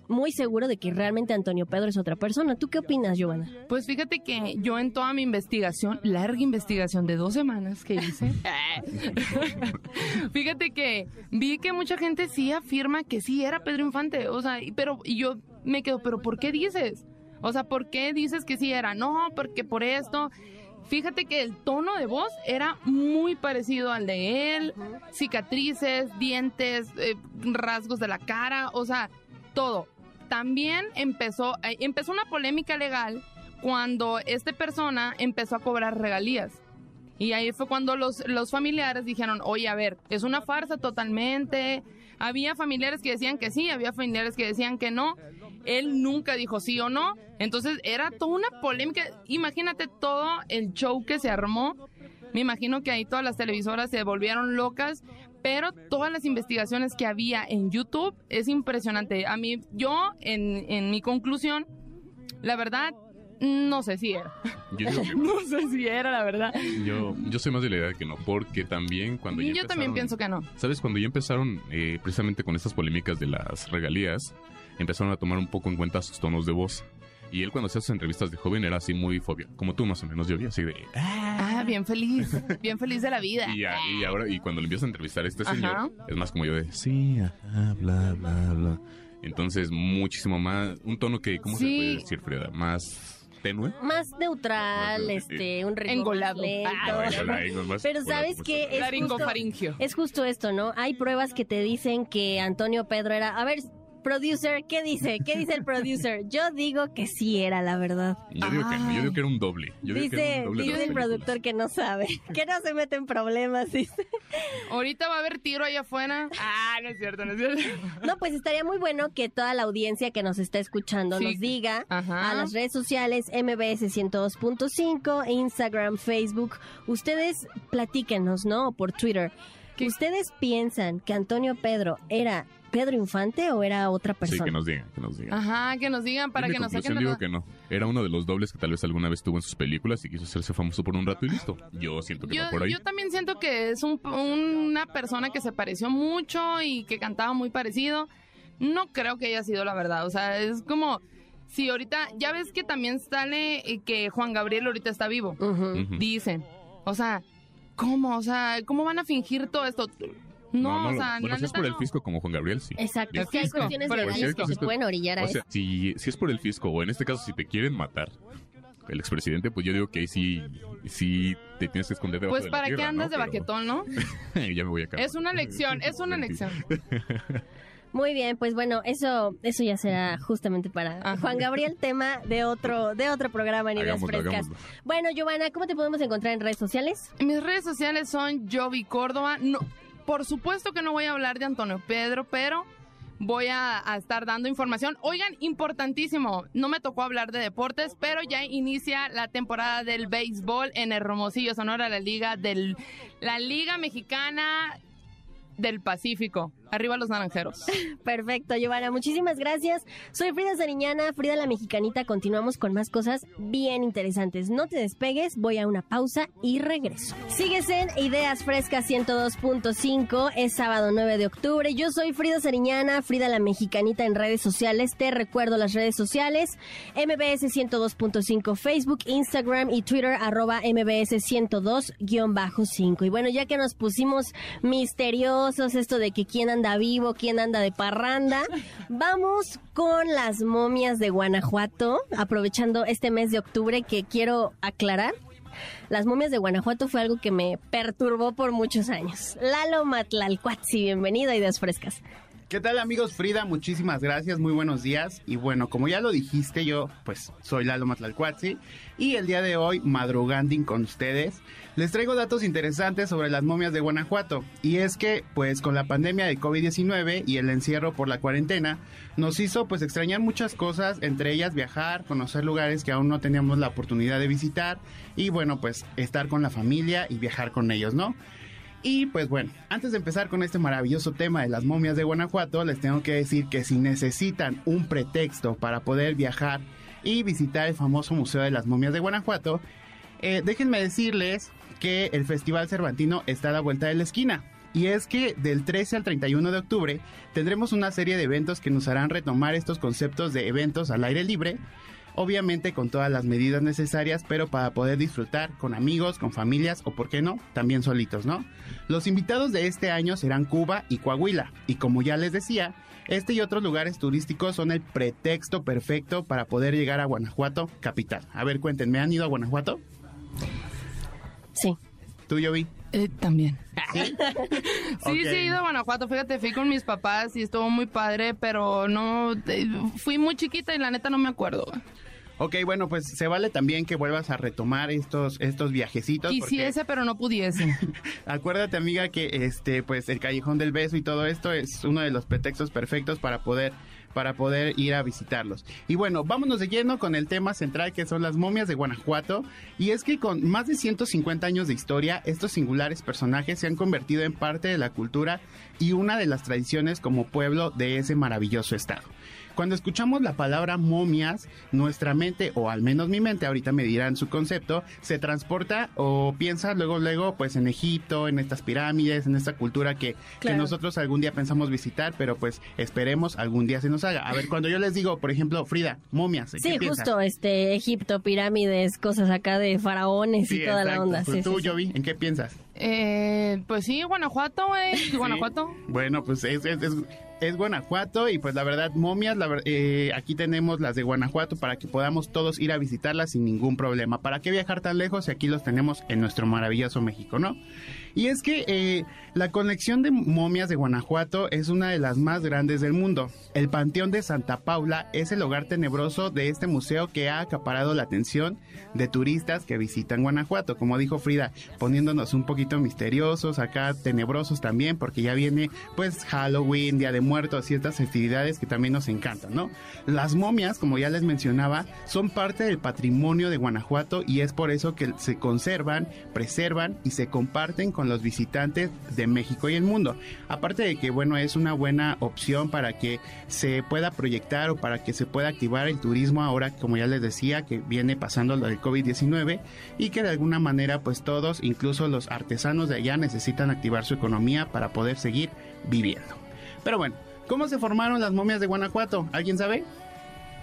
muy seguro de que realmente Antonio Pedro es otra persona. ¿Tú qué opinas, Giovanna? Pues fíjate que yo en toda mi investigación, larga investigación de dos semanas que hice, fíjate que vi que mucha gente sí afirma que sí era Pedro Infante, o sea, pero y yo me quedo, pero ¿por qué dices? O sea, ¿por qué dices que sí era? No, porque por esto. Fíjate que el tono de voz era muy parecido al de él, cicatrices, dientes, eh, rasgos de la cara, o sea, todo. También empezó, eh, empezó una polémica legal cuando esta persona empezó a cobrar regalías. Y ahí fue cuando los, los familiares dijeron, oye, a ver, es una farsa totalmente. Había familiares que decían que sí, había familiares que decían que no. Él nunca dijo sí o no. Entonces era toda una polémica. Imagínate todo el show que se armó. Me imagino que ahí todas las televisoras se volvieron locas. Pero todas las investigaciones que había en YouTube es impresionante. A mí, yo, en, en mi conclusión, la verdad, no sé si era. Yo, digo que- No sé si era, la verdad. yo, yo soy más de la idea de que no, porque también cuando ya Yo también pienso que no. ¿Sabes? Cuando ya empezaron eh, precisamente con estas polémicas de las regalías, empezaron a tomar un poco en cuenta sus tonos de voz. Y él cuando hacía sus entrevistas de joven era así muy fobia, como tú más o menos, yo vi así de... Ah, bien feliz. Bien feliz de la vida. Y, ya- y ahora, y cuando le empiezas a entrevistar a este Ajá. señor, es más como yo de... Sí, ajá, bla, bla, bla. Entonces, muchísimo más... Un tono que, ¿cómo se puede decir, Freda? Más tenue. Más neutral, Más este, un ritmo Engolado. más. Ah, Pero ¿sabes está. Es Laringofaringio. justo, es justo esto, ¿no? Hay pruebas que te dicen que Antonio Pedro era... A ver, Producer, ¿qué dice? ¿Qué dice el producer? Yo digo que sí era, la verdad. Yo digo que no, yo digo que era un doble. Yo digo que era Dice, un doble dice el películas. productor que no sabe, que no se mete en problemas, dice. Ahorita va a haber tiro allá afuera. Ah, no es cierto, no es cierto. No, pues estaría muy bueno que toda la audiencia que nos está escuchando Sí. nos diga Ajá. a las redes sociales MBS 102.5, Instagram, Facebook. Ustedes platíquenos, ¿no? O por Twitter. ¿Ustedes piensan que Antonio Pedro era Pedro Infante o era otra Sí, persona? que nos digan, que nos digan. Ajá, que nos digan para que nos saquen digo la- que no. Era uno de los dobles que tal vez alguna vez tuvo en sus películas y quiso hacerse famoso por un rato y listo. Yo siento que Yo, va por ahí. yo también siento que es un- una persona que se pareció mucho y que cantaba muy parecido. No creo que haya sido la verdad. O sea, es como si ahorita, ya ves que también sale eh, que Juan Gabriel ahorita está vivo. Dicen. O sea, ¿cómo? O sea, ¿cómo van a fingir todo esto? No, no, o lo- sea, bueno, si es por el no. fisco como Juan Gabriel, sí. Exacto, es que hay fisco. cuestiones si hay que pueden orillar a O sea, eso. si, si es por el fisco o en este caso si te quieren matar el expresidente, pues yo digo que ahí sí, sí te tienes que esconder debajo Pues de la para qué andas ¿no? de baquetón, ¿no? Ya me voy a calmar. Es una lección, es una lección. Muy bien, pues bueno, eso eso ya será justamente para Juan Gabriel, tema de otro de otro programa en Ideas Frescas. hagámoslo. Bueno, Giovanna, ¿cómo te podemos encontrar en redes sociales? Mis redes sociales son Jovi Córdoba. No, por supuesto que no voy a hablar de Antonio Pedro, pero voy a, estar dando información. Oigan, importantísimo, no me tocó hablar de deportes, pero ya inicia la temporada del béisbol en Hermosillo, Sonora, la liga del la Liga Mexicana del Pacífico. Arriba los naranjeros. Perfecto, Giovanna, muchísimas gracias. Soy Frida Sariñana, Frida la Mexicanita. Continuamos con más cosas bien interesantes. No te despegues, voy a una pausa y regreso. Sigues en Ideas Frescas 102.5, es sábado 9 de octubre. Yo soy Frida Sariñana, Frida la Mexicanita en redes sociales. Te recuerdo las redes sociales, MBS 102.5 Facebook, Instagram y Twitter, arroba MBS 102-5. Y bueno, ya que nos pusimos misteriosos, esto de que quién anda vivo, quién anda de parranda, vamos con las momias de Guanajuato, aprovechando este mes de octubre que quiero aclarar. Las momias de Guanajuato fue algo que me perturbó por muchos años. Lalo Matlalcuatzi, bienvenido a Ideas Frescas. ¿Qué tal amigos Frida? Muchísimas gracias, muy buenos días. Y bueno, como ya lo dijiste, yo pues soy Lalo Matlalcuatzi y el día de hoy, madruganding con ustedes, les traigo datos interesantes sobre las momias de Guanajuato. Y es que pues con la pandemia de COVID-19 y el encierro por la cuarentena, nos hizo pues extrañar muchas cosas, entre ellas viajar, conocer lugares que aún no teníamos la oportunidad de visitar y bueno pues estar con la familia y viajar con ellos, ¿no? Y pues bueno, antes de empezar con este maravilloso tema de las momias de Guanajuato, les tengo que decir que si necesitan un pretexto para poder viajar y visitar el famoso Museo de las Momias de Guanajuato, eh, déjenme decirles que el Festival Cervantino está a la vuelta de la esquina. Y es que del 13 al 31 de octubre tendremos una serie de eventos que nos harán retomar estos conceptos de eventos al aire libre, obviamente con todas las medidas necesarias, pero para poder disfrutar con amigos, con familias o, por qué no, también solitos, ¿no? Los invitados de este año serán Cuba y Coahuila, y como ya les decía, este y otros lugares turísticos son el pretexto perfecto para poder llegar a Guanajuato, capital. A ver, cuéntenme, ¿han ido a Guanajuato? Sí. ¿Tú, Yovi? Eh, también. Sí, sí he ido a Guanajuato. Fíjate, fui con mis papás y estuvo muy padre, pero no. eh, fui muy chiquita y la neta no me acuerdo. Ok, bueno, pues se vale también que vuelvas a retomar estos, estos viajecitos. porque- Quisiese, pero no pudiese. Acuérdate, amiga, que este, pues el callejón del beso y todo esto es uno de los pretextos perfectos para poder para poder ir a visitarlos. Y bueno, vámonos de lleno con el tema central que son las momias de Guanajuato. Y es que con más de 150 años de historia, estos singulares personajes se han convertido en parte de la cultura y una de las tradiciones como pueblo de ese maravilloso estado. Cuando escuchamos la palabra momias, nuestra mente, o al menos mi mente, ahorita me dirán su concepto, se transporta o piensa luego, luego, pues en Egipto, en estas pirámides, en esta cultura que, que nosotros algún día pensamos visitar, pero pues esperemos algún día se nos haga. A ver, cuando yo les digo, por ejemplo, Frida, momias, ¿qué Sí, piensas? justo, este, Egipto, pirámides, cosas acá de faraones Sí, y toda la onda. Pues sí, tú, sí, sí. Jovi, ¿en qué piensas? Eh, pues sí, Guanajuato, güey. Guanajuato. Bueno, pues es, es, es- es Guanajuato y pues la verdad, momias, la eh, aquí tenemos las de Guanajuato para que podamos todos ir a visitarlas sin ningún problema. ¿Para qué viajar tan lejos si aquí los tenemos en nuestro maravilloso México, no? Y es que eh, la colección de momias de Guanajuato es una de las más grandes del mundo. El Panteón de Santa Paula es el hogar tenebroso de este museo que ha acaparado la atención de turistas que visitan Guanajuato. Como dijo Frida, poniéndonos un poquito misteriosos, acá tenebrosos también, porque ya viene pues Halloween, Día de Muertos y estas festividades que también nos encantan, ¿no? Las momias, como ya les mencionaba, son parte del patrimonio de Guanajuato y es por eso que se conservan, preservan y se comparten con los visitantes de México y el mundo. Aparte de que, bueno, es una buena opción para que se pueda proyectar o para que se pueda activar el turismo ahora, como ya les decía, que viene pasando lo del COVID-19 y que de alguna manera, pues todos, incluso los artesanos de allá, necesitan activar su economía para poder seguir viviendo. Pero bueno, ¿cómo se formaron las momias de Guanajuato? ¿Alguien sabe?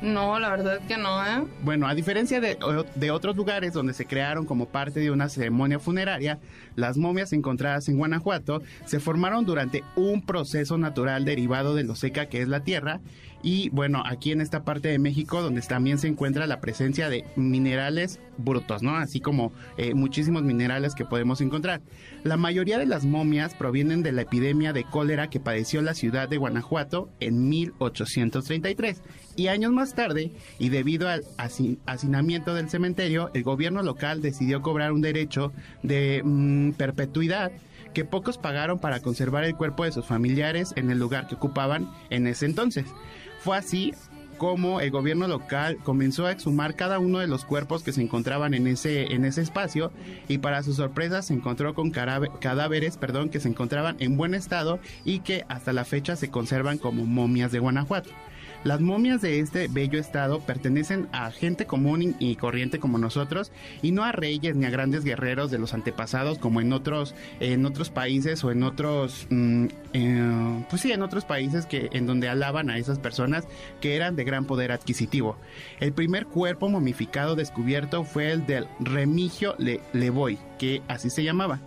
No, la verdad que no, ¿eh? Bueno, a diferencia de, de, otros lugares donde se crearon como parte de una ceremonia funeraria, las momias encontradas en Guanajuato se formaron durante un proceso natural derivado de lo seca que es la tierra y bueno, aquí en esta parte de México donde también se encuentra la presencia de minerales brutos, ¿no? Así como eh, muchísimos minerales que podemos encontrar. La mayoría de las momias provienen de la epidemia de cólera que padeció la ciudad de Guanajuato en 1833 y años más tarde, y debido al hacinamiento del cementerio, el gobierno local decidió cobrar un derecho de mm, perpetuidad que pocos pagaron para conservar el cuerpo de sus familiares en el lugar que ocupaban en ese entonces. Fue así como el gobierno local comenzó a exhumar cada uno de los cuerpos que se encontraban en ese, en ese espacio y para su sorpresa se encontró con cadáveres perdón, que se encontraban en buen estado y que hasta la fecha se conservan como momias de Guanajuato. Las momias de este bello estado pertenecen a gente común y corriente como nosotros y no a reyes ni a grandes guerreros de los antepasados como en otros en otros países o en otros mm, eh, pues sí en otros países que en donde alaban a esas personas que eran de gran poder adquisitivo. El primer cuerpo momificado descubierto fue el del Remigio Le Levoy, que así se llamaba.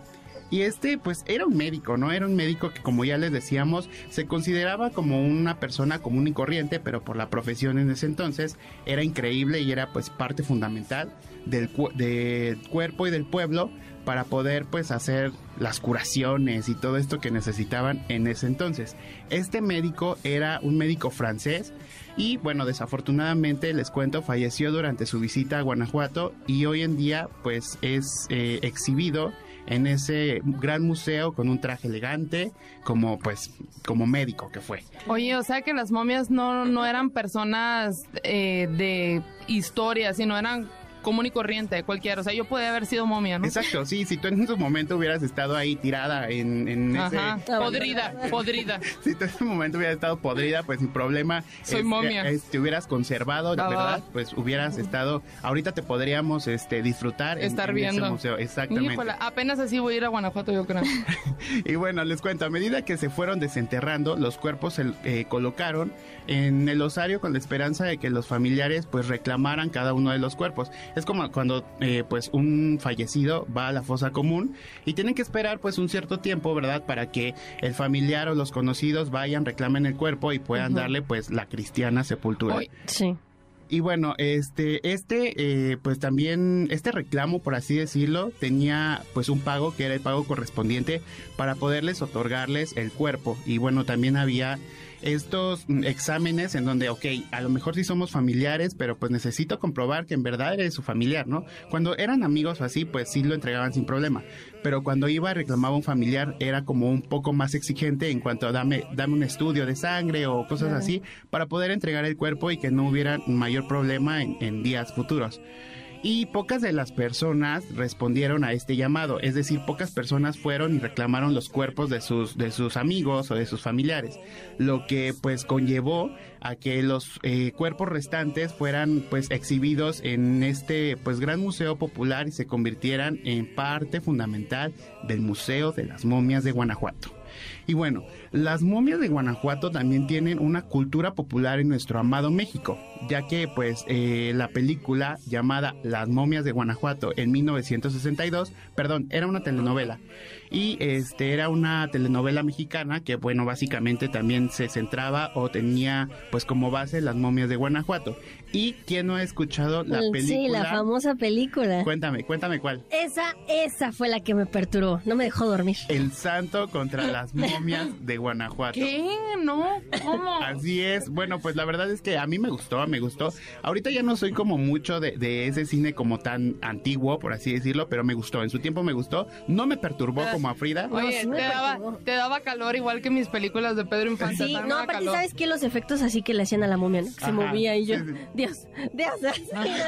Y este, pues, era un médico, ¿no? Era un médico que, como ya les decíamos, se consideraba como una persona común y corriente, pero por la profesión en ese entonces era increíble y era, pues, parte fundamental del, del cuerpo y del pueblo para poder, pues, hacer las curaciones y todo esto que necesitaban en ese entonces. Este médico era un médico francés y bueno, desafortunadamente les cuento, falleció durante su visita a Guanajuato y hoy en día pues es eh, exhibido en ese gran museo con un traje elegante, como pues, como médico que fue. Oye, o sea que las momias no, no eran personas eh, de historia, sino eran común y corriente, cualquiera. O sea, yo podía haber sido momia, ¿no? Exacto, sí. Si tú en ese momento hubieras estado ahí tirada en, en Ajá. Podrida, podrida. si tú en ese momento hubieras estado podrida, pues sin problema. Soy momia. te hubieras conservado, la verdad, pues hubieras estado. Ahorita te podríamos este, disfrutar Estar en, viendo. ese museo. Exactamente. apenas así voy a ir a Guanajuato, yo creo. y bueno, les cuento, a medida que se fueron desenterrando, los cuerpos se eh, colocaron en el osario con la esperanza de que los familiares pues reclamaran cada uno de los cuerpos. Es como cuando eh, pues un fallecido va a la fosa común y tienen que esperar pues un cierto tiempo, ¿verdad? Para que el familiar o los conocidos vayan, reclamen el cuerpo y puedan darle pues la cristiana sepultura. Sí. Y bueno, este, este, eh, pues también, este reclamo, por así decirlo, tenía pues un pago que era el pago correspondiente para poderles otorgarles el cuerpo. Y bueno, también había estos exámenes en donde, ok, a lo mejor sí somos familiares, pero pues necesito comprobar que en verdad eres su familiar, ¿no? Cuando eran amigos o así, pues sí lo entregaban sin problema. Pero cuando iba a reclamar un familiar era como un poco más exigente en cuanto a dame, dame un estudio de sangre o cosas así para poder entregar el cuerpo y que no hubiera mayor problema en días futuros y pocas de las personas respondieron a este llamado, es decir, pocas personas fueron y reclamaron los cuerpos de sus de sus amigos o de sus familiares, lo que pues conllevó a que los eh, cuerpos restantes fueran pues exhibidos en este pues gran museo popular y se convirtieran en parte fundamental del Museo de las Momias de Guanajuato. Y bueno, las momias de Guanajuato también tienen una cultura popular en nuestro amado México, ya que pues eh, la película llamada Las momias de Guanajuato en 1962, perdón, era una telenovela y este era una telenovela mexicana que bueno básicamente también se centraba o tenía pues como base las momias de Guanajuato ¿Y quién no ha escuchado la película? Sí, la famosa película. Cuéntame, cuéntame cuál. Esa, esa fue la que me perturbó, no me dejó dormir. El santo contra las momias de Guanajuato. ¿Qué? No, ¿cómo? Así es. Bueno, pues la verdad es que a mí me gustó, me gustó. Ahorita ya no soy como mucho de, de ese cine como tan antiguo, por así decirlo, pero me gustó. En su tiempo me gustó. No me perturbó como a Frida. Oye, sí me te, daba, perturbó. te daba calor igual que mis películas de Pedro Infante. Sí, no, aparte, calor. ¿sabes qué? Los efectos así que le hacían a la momia, ¿no? Que se movía y yo, sí, sí. Dios, Dios.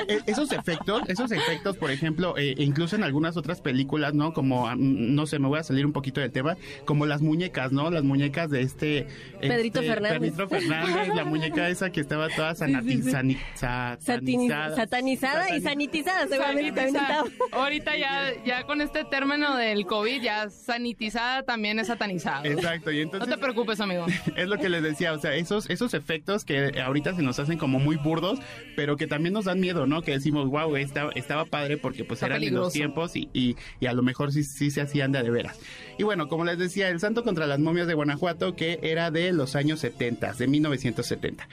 Eh, esos efectos, esos efectos, por ejemplo, eh, incluso en algunas otras películas, ¿no? Como, mm, no sé, me voy a salir un poquito del tema, como las muñecas, ¿no? Las muñecas de este... Pedrito este, Fernández. Pedrito Fernández, la muñeca esa que estaba toda sanati- sani- Satini- satanizada. satanizada y sanitizada, seguramente Sanitizada. Ahorita ya, ya con este término del COVID, ya sanitizada también es satanizada. Exacto, y No te preocupes, amigo. es lo que les decía, o sea, esos, esos efectos que ahorita se nos hacen como muy burdos, pero que también nos dan miedo, ¿no? Que decimos, wow, estaba, estaba padre porque pues Está eran en los peligroso. tiempos y, y, y a lo mejor sí, sí se hacían de veras. Y bueno, como les decía, El Santo contra las momias de Guanajuato, que era de los años 70, de 1970.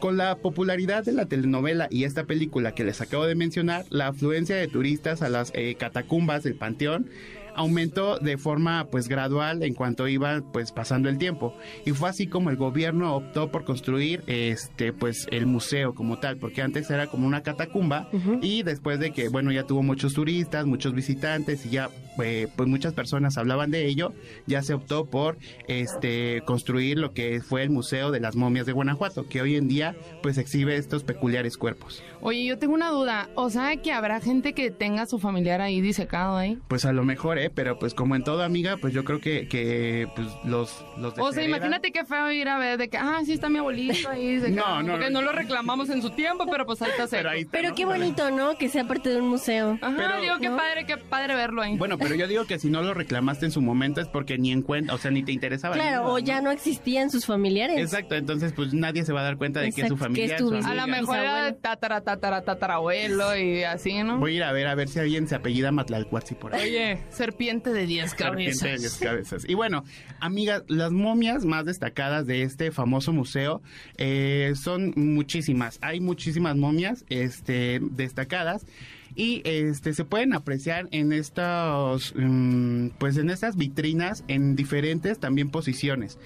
Con la popularidad de la telenovela y esta película que les acabo de mencionar, la afluencia de turistas a las eh, catacumbas del Panteón aumentó de forma pues gradual en cuanto iba pues pasando el tiempo. Y fue así como el gobierno optó por construir este pues el museo como tal porque antes era como una catacumba y después de que bueno ya tuvo muchos turistas muchos visitantes y ya eh, pues muchas personas hablaban de ello ya se optó por este construir lo que fue el museo de las momias de Guanajuato que hoy en día pues exhibe estos peculiares cuerpos Oye, yo tengo una duda. O sea, que habrá gente que tenga a su familiar ahí disecado ahí. pues a lo mejor eh pero pues como en todo amiga pues yo creo que que pues los los O sea, imagínate qué feo ir a ver de que, ah, sí está mi abuelito ahí. disecado. No, no, Porque no. no lo reclamamos en su tiempo, pero pues ahí está. Pero ahí está, Pero ¿no? qué bonito, ¿no? Que sea parte de un museo. Ajá, Pero- digo, qué ¿no? padre, qué padre verlo ahí. Bueno, pero yo digo que si no lo reclamaste en su momento es porque ni en cuenta, o sea, ni te interesaba. Claro, nada, o ya no existían sus familiares. Exacto, entonces pues nadie se va a dar cuenta de que es su Exacto, que familia. es tu su a lo mejor era tatara, tatara, tatarabuelo y así, ¿no? Voy a ir a ver a ver si alguien se apellida Matlalcuatzi por ahí. Oye, serpiente de 10 Serpiente de cabezas. diez cabezas. Y bueno, amigas, las momias más destacadas de este famoso museo eh, son muchísimas. Hay muchísimas momias este, destacadas y este se pueden apreciar en estos mm, pues en estas vitrinas en diferentes también posiciones.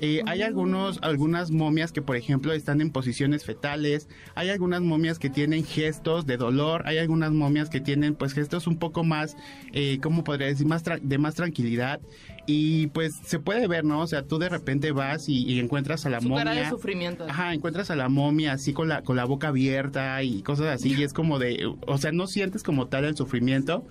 Eh, hay algunos, algunas momias que, por ejemplo, están en posiciones fetales. Hay algunas momias que tienen gestos de dolor. Hay algunas momias que tienen, pues, gestos un poco más, eh, ¿cómo podría decir? Más tra- de más tranquilidad. Y, pues, se puede ver, ¿no? O sea, tú de repente vas y, y encuentras a la Su cara de momia. sufrimiento. Ajá, encuentras a la momia así con la, con la boca abierta y cosas así. Y es como de, o sea, no sientes como tal el sufrimiento.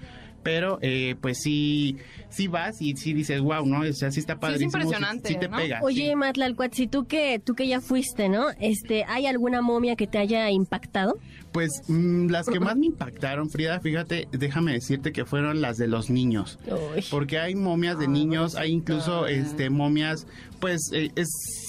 Pero, eh, pues sí, sí vas y sí dices, wow, ¿no? O sea, sí está padre. impresionante, Sí, te ¿no? pega. Oye, sí. Matlalcuatzi, tú que, tú que ya fuiste, ¿no? Este, ¿hay alguna momia que te haya impactado? Pues mm, las que más me impactaron, Frida, fíjate, déjame decirte que fueron las de los niños. Porque hay momias de niños, hay incluso este momias, pues eh, es,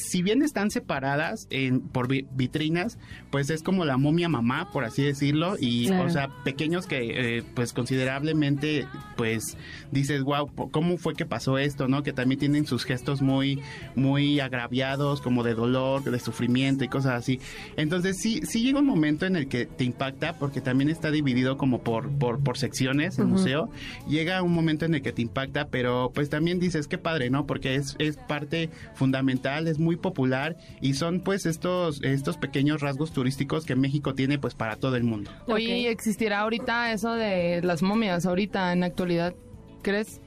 si bien están separadas en, por vi- vitrinas, pues es como la momia mamá, por así decirlo, y Claro. o sea, pequeños que eh, pues considerablemente, pues dices, wow, ¿cómo fue que pasó esto? ¿No? Que también tienen sus gestos muy, muy agraviados, como de dolor, de sufrimiento y cosas así. Entonces sí, sí llega un momento en el que te impacta, porque también está dividido como por, por, por secciones el Ujú. museo. Llega un momento en el que te impacta, pero pues también dices, qué padre, ¿no? Porque es, es parte fundamental, es muy popular y son pues estos, estos pequeños rasgos turísticos que México tiene pues para todo el mundo. Oye, ¿y ¿existirá ahorita eso de las momias ahorita en la actualidad? ¿Crees?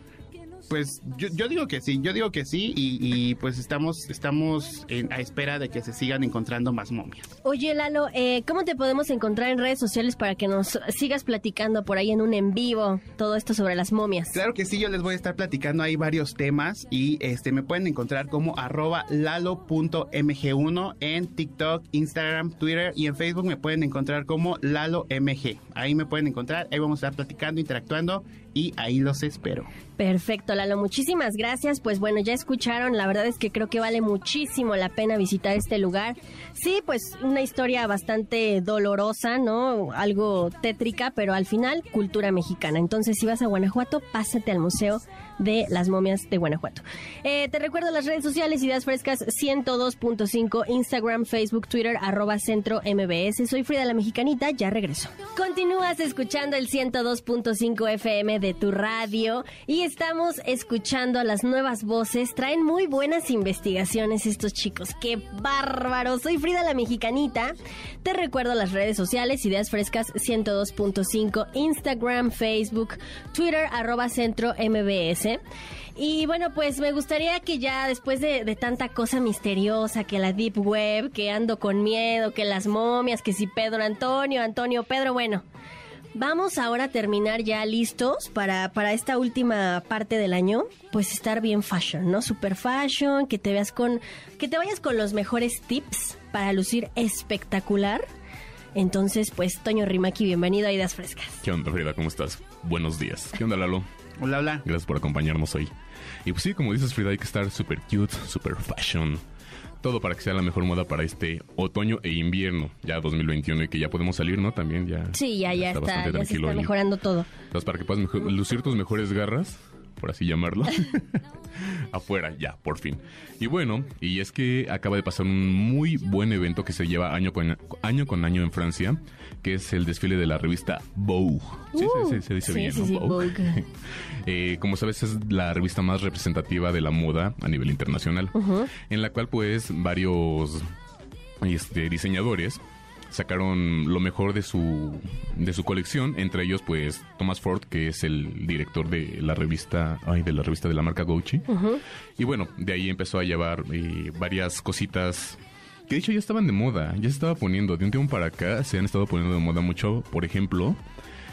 Pues yo, yo digo que sí, yo digo que sí y, y, pues estamos, estamos en- a espera de que se sigan encontrando más momias. Oye, Lalo, eh, ¿cómo te podemos encontrar en redes sociales para que nos sigas platicando por ahí en un en vivo todo esto sobre las momias? Claro que sí, yo les voy a estar platicando ahí varios temas y este me pueden encontrar como arroba lalo.mg1 en TikTok, Instagram, Twitter y en Facebook me pueden encontrar como lalomg. Ahí me pueden encontrar, ahí vamos a estar platicando, interactuando y ahí los espero. Perfecto. Lalo, muchísimas gracias. Pues bueno, ya escucharon, la verdad es que creo que vale muchísimo la pena visitar este lugar. Sí, pues una historia bastante dolorosa, ¿no? Algo tétrica, pero al final cultura mexicana. Entonces, si vas a Guanajuato, pásate al Museo de las momias de Guanajuato. Eh, te recuerdo las redes sociales, Ideas Frescas 102.5, Instagram, Facebook, Twitter, arroba centro MBS. Soy Frida la Mexicanita, ya regreso. Continúas escuchando el 102.5 FM de tu radio y estamos escuchando las nuevas voces. Traen muy buenas investigaciones estos chicos. ¡Qué bárbaro! Soy Frida la Mexicanita. Te recuerdo las redes sociales, Ideas Frescas 102.5, Instagram, Facebook, Twitter, arroba centro MBS. Y bueno, pues me gustaría que ya después de, de, tanta cosa misteriosa, que la Deep Web, que ando con miedo, que las momias, que si Pedro Antonio, Antonio Pedro, bueno, vamos ahora a terminar ya listos para, para esta última parte del año, pues estar bien fashion, ¿no? Super fashion, que te veas con, que te vayas con los mejores tips para lucir espectacular. Entonces, pues, Toño Rimaki, bienvenido a Ideas Frescas. ¿Qué onda, Frida? ¿Cómo estás? Buenos días. ¿Qué onda, Lalo? Hola, hola. Gracias por acompañarnos hoy. Y pues sí, como dices, Frida, hay que estar super cute, super fashion. Todo para que sea la mejor moda para este otoño e invierno, ya 2021, y que ya podemos salir, ¿no? También ya. Sí, ya, ya está, está ya se está mejorando todo. Entonces, para que puedas mejor, lucir tus mejores garras, por así llamarlo, afuera, ya, por fin. Y bueno, y es que acaba de pasar un muy buen evento que se lleva año con año, con año en Francia, que es el desfile de la revista Vogue. Sí, Uh, sí, se dice sí, bien, sí, ¿no? Vogue. Vogue. Eh, como sabes, es la revista más representativa de la moda a nivel internacional, en la cual pues varios este, diseñadores sacaron lo mejor de su de su colección entre ellos pues Thomas Ford que es el director de la revista ay de la revista de la marca Gucci. Y bueno de ahí empezó a llevar eh, varias cositas que de hecho ya estaban de moda ya se estaba poniendo. De un tiempo para acá se han estado poniendo de moda mucho. Por ejemplo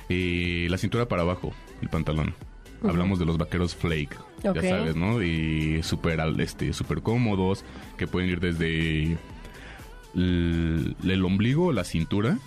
eh, la cintura para abajo el pantalón. Hablamos de los vaqueros flake ya sabes no y súper al- este súper cómodos que pueden ir desde el, el ombligo, la cintura,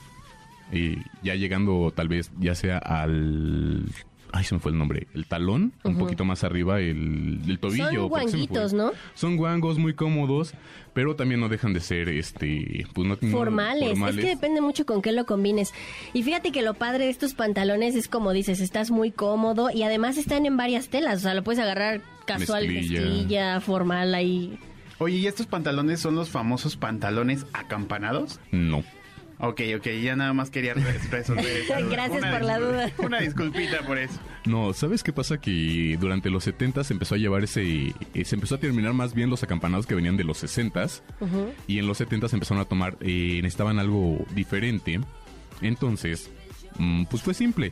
y ya llegando tal vez ya sea al... Ay, se me fue el nombre. El talón, un poquito más arriba, el, el tobillo. Son guanguitos, ¿no? Son guangos muy cómodos, pero también no dejan de ser, este, pues no no- Formales. Es que depende mucho con qué lo combines. Y fíjate que lo padre de estos pantalones es como dices, estás muy cómodo y además están en varias telas. O sea, lo puedes agarrar casual, Mezclilla. mezclilla, formal ahí. Oye, ¿y estos pantalones son los famosos pantalones acampanados? No. Ok, ok, ya nada más quería re- resolver esa duda. Gracias Una por la duda. Una disculpita por eso. No, ¿sabes qué pasa? Que durante los 70 se empezó a llevar ese... eh, Se empezó a terminar más bien los acampanados que venían de los 60s. Ujú. Y en los 70 se empezaron a tomar, eh, necesitaban algo diferente. Entonces, mm, pues fue simple.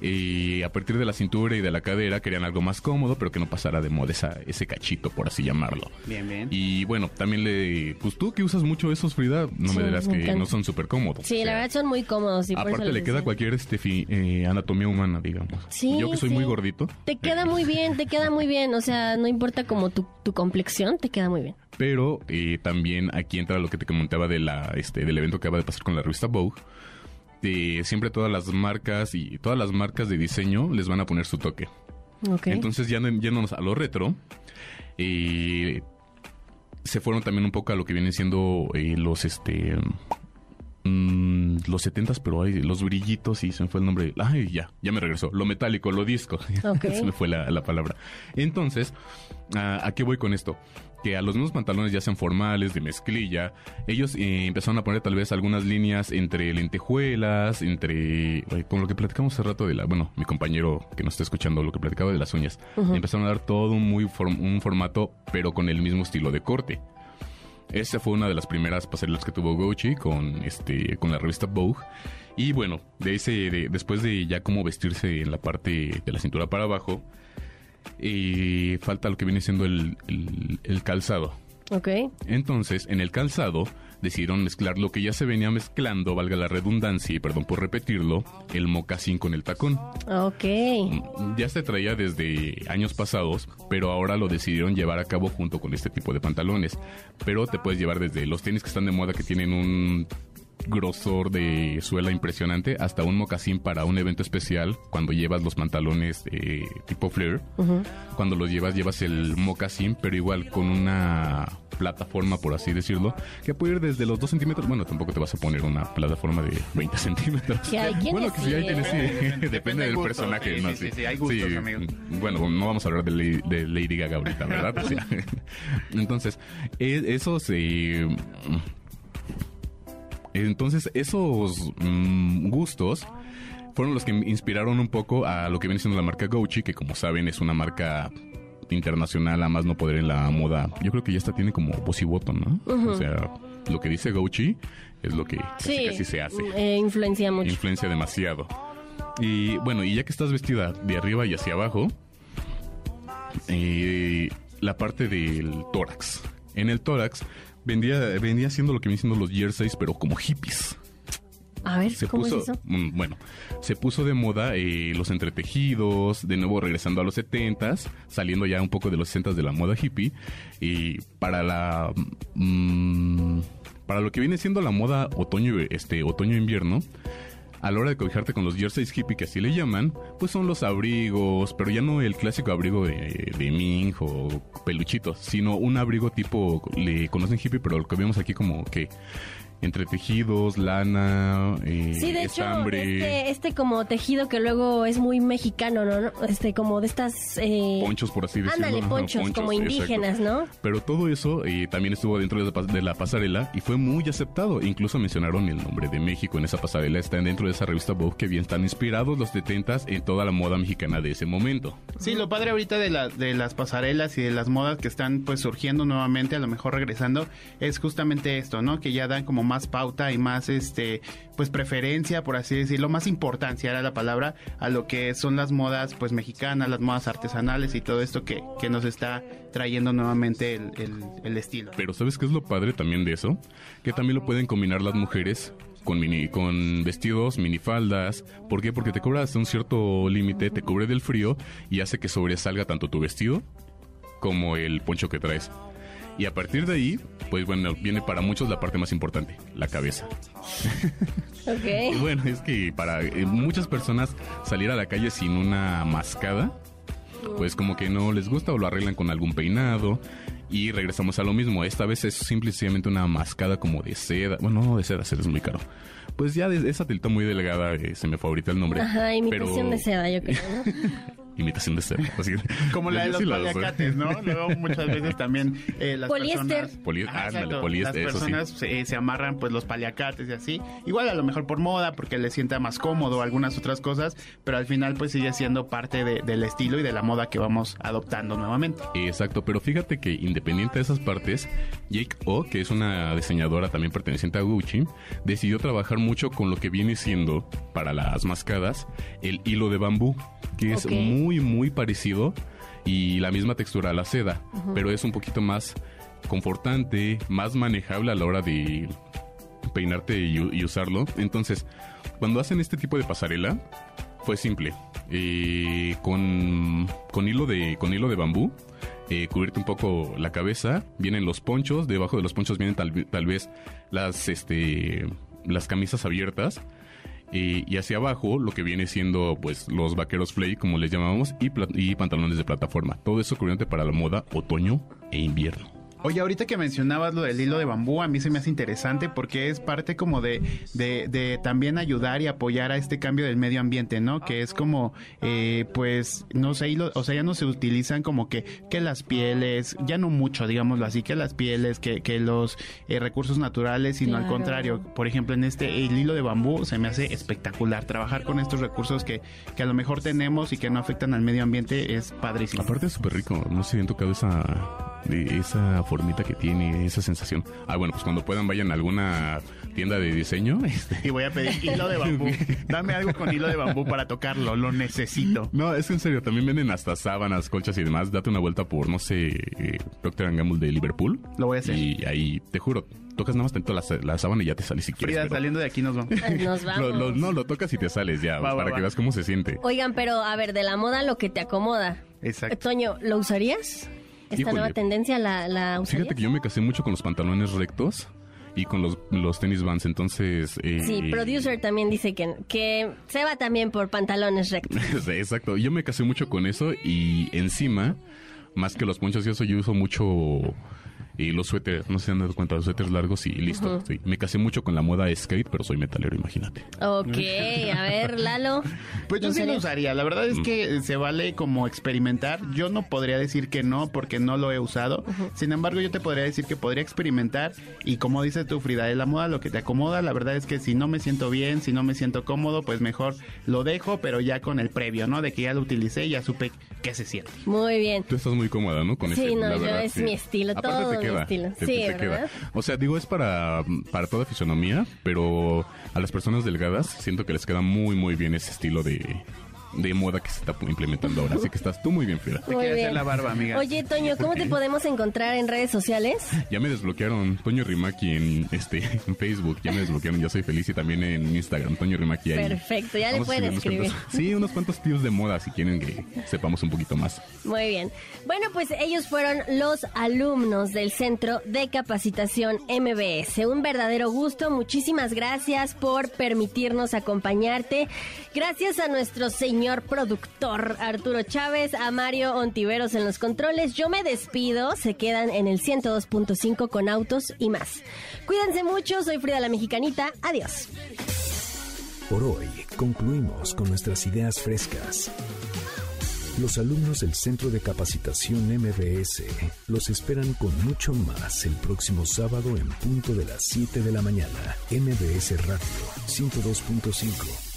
Eh, a partir de la cintura y de la cadera querían algo más cómodo, pero que no pasara de moda esa- ese cachito, por así llamarlo. Bien, bien. Y bueno, también le... Pues tú que usas mucho esos, Frida, no Sí, me dirás que no son súper cómodos. Sí, O sea, la verdad son muy cómodos. Y por eso Aparte le queda cualquier este, fi- eh, anatomía humana, digamos. Sí, Yo que soy sí. muy gordito, Te queda muy bien, te queda muy bien. O sea, no importa como tu, tu complexión, te queda muy bien. Pero eh, también aquí entra lo que te comentaba de la, este, del evento que acaba de pasar con la revista Vogue. Eh, siempre todas las marcas y todas las marcas de diseño les van a poner su toque. Entonces ya no- yéndonos a lo retro, eh, se fueron también un poco a lo que vienen siendo eh, los este mm, los setentas, pero hay los brillitos y se me fue el nombre. Ay, ya, ya me regresó. Lo metálico, lo disco. Se me fue la, la palabra. Entonces, ¿a, a qué voy con esto? Que a los mismos pantalones, ya sean formales, de mezclilla, ellos eh, empezaron a poner tal vez algunas líneas entre lentejuelas, entre. Con lo que platicamos hace rato de la. Bueno, mi compañero que nos está escuchando, lo que platicaba de las uñas. Empezaron a dar todo un, muy form- un formato, pero con el mismo estilo de corte. Esa fue una de las primeras pasarelas que tuvo Gucci con este con la revista Vogue. Y bueno, de ese de- después de ya cómo vestirse en la parte de la cintura para abajo, eh, falta lo que viene siendo el, el- el calzado. Ok. Entonces, en el calzado decidieron mezclar lo que ya se venía mezclando, valga la redundancia, y perdón por repetirlo, el mocasín con el tacón. Ok. Ya se traía desde años pasados, pero ahora lo decidieron llevar a cabo junto con este tipo de pantalones. Pero te puedes llevar desde los tenis que están de moda que tienen un grosor de suela impresionante hasta un mocasín para un evento especial cuando llevas los pantalones eh, tipo flare. Cuando los llevas, llevas el mocasín, pero igual con una plataforma, por así decirlo, que puede ir desde los 2 centímetros. Bueno, tampoco te vas a poner una plataforma de 20 centímetros. Que hay quienes bueno, que sí, hay quienes sí. ¿eh? Depende, Depende del gusto, personaje. sí, ¿no? sí, sí, sí, hay gustos, amigos. Bueno, no vamos a hablar de, Lady- de Lady Gaga ahorita, ¿verdad? O sea, entonces, e- esos... eh, entonces, esos mm, gustos fueron los que me inspiraron un poco a lo que viene siendo la marca Gucci, que como saben es una marca internacional a más no poder en la moda. Yo creo que ya hasta tiene como voz y voto, ¿no? O sea, lo que dice Gucci es lo que casi, Sí, casi se hace. eh, influencia mucho. Influencia demasiado. Y bueno, y ya que estás vestida de arriba y hacia abajo, eh, la parte del tórax. En el tórax vendía, vendía siendo lo que vienen siendo los jerseys, pero como hippies. A ver, Se ¿cómo puso, es eso? bueno, se puso de moda eh, los entretejidos, de nuevo regresando a los 70s, saliendo ya un poco de los 60s de la moda hippie, y para la mm, para lo que viene siendo la moda otoño este otoño invierno, a la hora de cobijarte con los jerseys hippie que así le llaman, pues son los abrigos, pero ya no el clásico abrigo de, de Ming o peluchitos, sino un abrigo tipo, le conocen hippie, pero lo que vemos aquí como que entre tejidos, lana, eh, Sí, de hecho, este, este como tejido que luego es muy mexicano, ¿no? Este, como de estas... Eh... ponchos por así decirlo. Ándale, ponchos, como indígenas, ¿no? Pero todo eso eh, también estuvo dentro de la, pas- de la pasarela y fue muy aceptado. Incluso mencionaron el nombre de México en esa pasarela. Están dentro de esa revista Vogue que bien están inspirados los 70s en toda la moda mexicana de ese momento. Sí, lo padre ahorita de, la, de las pasarelas y de las modas que están pues surgiendo nuevamente, a lo mejor regresando, es justamente esto, ¿no? Que ya dan como más pauta y más, este, pues preferencia, por así decirlo, más importancia era la palabra a lo que son las modas pues mexicanas, las modas artesanales y todo esto que, que nos está trayendo nuevamente el, el- estilo. Pero ¿sabes qué es lo padre también de eso? Que también lo pueden combinar las mujeres con mini, con vestidos, minifaldas. ¿Por qué? Porque te cubre hasta un cierto límite, te cubre del frío y hace que sobresalga tanto tu vestido como el poncho que traes. Y a partir de ahí, pues bueno, viene para muchos la parte más importante, la cabeza. Y Ok. bueno, es que para eh, muchas personas salir a la calle sin una mascada, pues como que no les gusta o lo arreglan con algún peinado. Y regresamos a lo mismo. Esta vez es simplemente una mascada como de seda. Bueno, no de seda, seda es muy caro. Pues ya de esa telita muy delgada, eh, se me fue ahorita el nombre. Ajá, imitación pero- de seda, yo creo, ¿no? Imitación de seda. así. Como la de los sí paliacates, ¿no? Luego muchas veces también eh, las Poliéster. personas... Poli- Ajá, ándale, exacto. poliéster, Las sí. personas se, se amarran pues los paliacates y así. Igual a lo mejor por moda, porque les sienta más cómodo, algunas otras cosas, pero al final pues sigue siendo parte de- del estilo y de la moda que vamos adoptando nuevamente. Exacto, pero fíjate que independiente de esas partes, Jake O, que es una diseñadora también perteneciente a Gucci, decidió trabajar mucho con lo que viene siendo para las mascadas el hilo de bambú, que es Ok. Muy muy parecido y la misma textura a la seda, pero es un poquito más confortante, más manejable a la hora de peinarte y, y usarlo. Entonces, cuando hacen este tipo de pasarela, fue simple. Eh, con, con hilo de con hilo de bambú, eh, cubrirte un poco la cabeza. Vienen los ponchos, debajo de los ponchos vienen tal, tal vez las este las camisas abiertas. Y hacia abajo lo que viene siendo pues los vaqueros flay como les llamamos y, y pantalones de plataforma. Todo eso cubriéndote para la moda otoño e invierno Oye, ahorita que mencionabas lo del hilo de bambú, a mí se me hace interesante porque es parte como de, de, de también ayudar y apoyar a este cambio del medio ambiente, ¿no? Que es como, eh, pues, no sé, hilo, o sea, ya no se utilizan como que, que las pieles, ya no mucho, digámoslo así, que las pieles, que, que los eh, recursos naturales, sino al contrario. Por ejemplo, en este, el hilo de bambú se me hace espectacular. Trabajar con estos recursos que, que a lo mejor tenemos y que no afectan al medio ambiente es padrísimo. Aparte es súper rico, no sé si han tocado esa, esa formita que tiene, esa sensación. Ah, bueno, pues cuando puedan vayan a alguna tienda de diseño. este, Y voy a pedir hilo de bambú. Dame algo con hilo de bambú para tocarlo, lo necesito. No, es que en serio, también venden hasta sábanas, colchas y demás. Date una vuelta por, no sé, eh, Procter Gamble de Liverpool. Lo voy a hacer. Y ahí, te juro, tocas nada más tantito la, la sábana y ya te sales si quieres. Frida, pero- saliendo de aquí nos vamos. Nos Lo- vamos. lo- no, lo tocas y te sales ya, Va, va, para va. que veas cómo se siente. Oigan, pero a ver, de la moda lo que te acomoda. Exacto. Toño, ¿lo usarías? ¿Esta Híjole. nueva tendencia la, la usarías? Fíjate que yo me casé mucho con los pantalones rectos y con los, los tenis vans. Entonces. eh, Sí, producer también dice que, que se va también por pantalones rectos. Exacto. Yo me casé mucho con eso y encima, más que los ponchos y eso, yo uso mucho y los suéteres. No si han dado cuenta, los suéteres largos y listo. Sí. Me casé mucho con la moda skate, pero soy metalero, imagínate. Ok, a ver, Lalo. Pues yo ¿lo sí lo usaría. La verdad es Mm. que se vale como experimentar. Yo no podría decir que no porque no lo he usado. Sin embargo, yo te podría decir que podría experimentar. Y como dices tú, Frida, de la moda lo que te acomoda. La verdad es que si no me siento bien, si no me siento cómodo, pues mejor lo dejo, pero ya con el previo, ¿no? De que ya lo utilicé y ya supe qué se siente. Muy bien. Tú estás muy cómoda, ¿no? Con Sí, ese, no, la yo verdad, es sí. mi estilo, Aparte todo queda, estilo. te- Sí, te ¿verdad? queda. O sea, digo, es para, para toda fisonomía, pero a las personas delgadas siento que les queda muy, muy bien ese estilo de, de moda que se está implementando ahora. Así que estás tú muy bien, Frida. Muy bien. amiga. Oye, Toño, ¿cómo te podemos encontrar en redes sociales? Ya me desbloquearon Toño Rimaki en este en Facebook, ya me desbloquearon, ya soy feliz y también en Instagram, Toño Rimaki ahí. Perfecto, ya le Vamos a pueden unos escribir. cuantos- sí, unos cuantos tips de moda si quieren que sepamos un poquito más. Muy bien. Bueno, pues ellos fueron los alumnos del Centro de Capacitación MBS. Un verdadero gusto. Muchísimas gracias por permitirnos acompañarte. Gracias a nuestro señor productor Arturo Chávez, a Mario Ontiveros en los controles. Yo me despido. Se quedan en el 102.5 con autos y más. Cuídense mucho. Soy Frida la Mexicanita. Adiós. Por hoy concluimos con nuestras ideas frescas. Los alumnos del Centro de Capacitación MBS los esperan con mucho más el próximo sábado en punto de las 7 de la mañana. MBS Radio 102.5.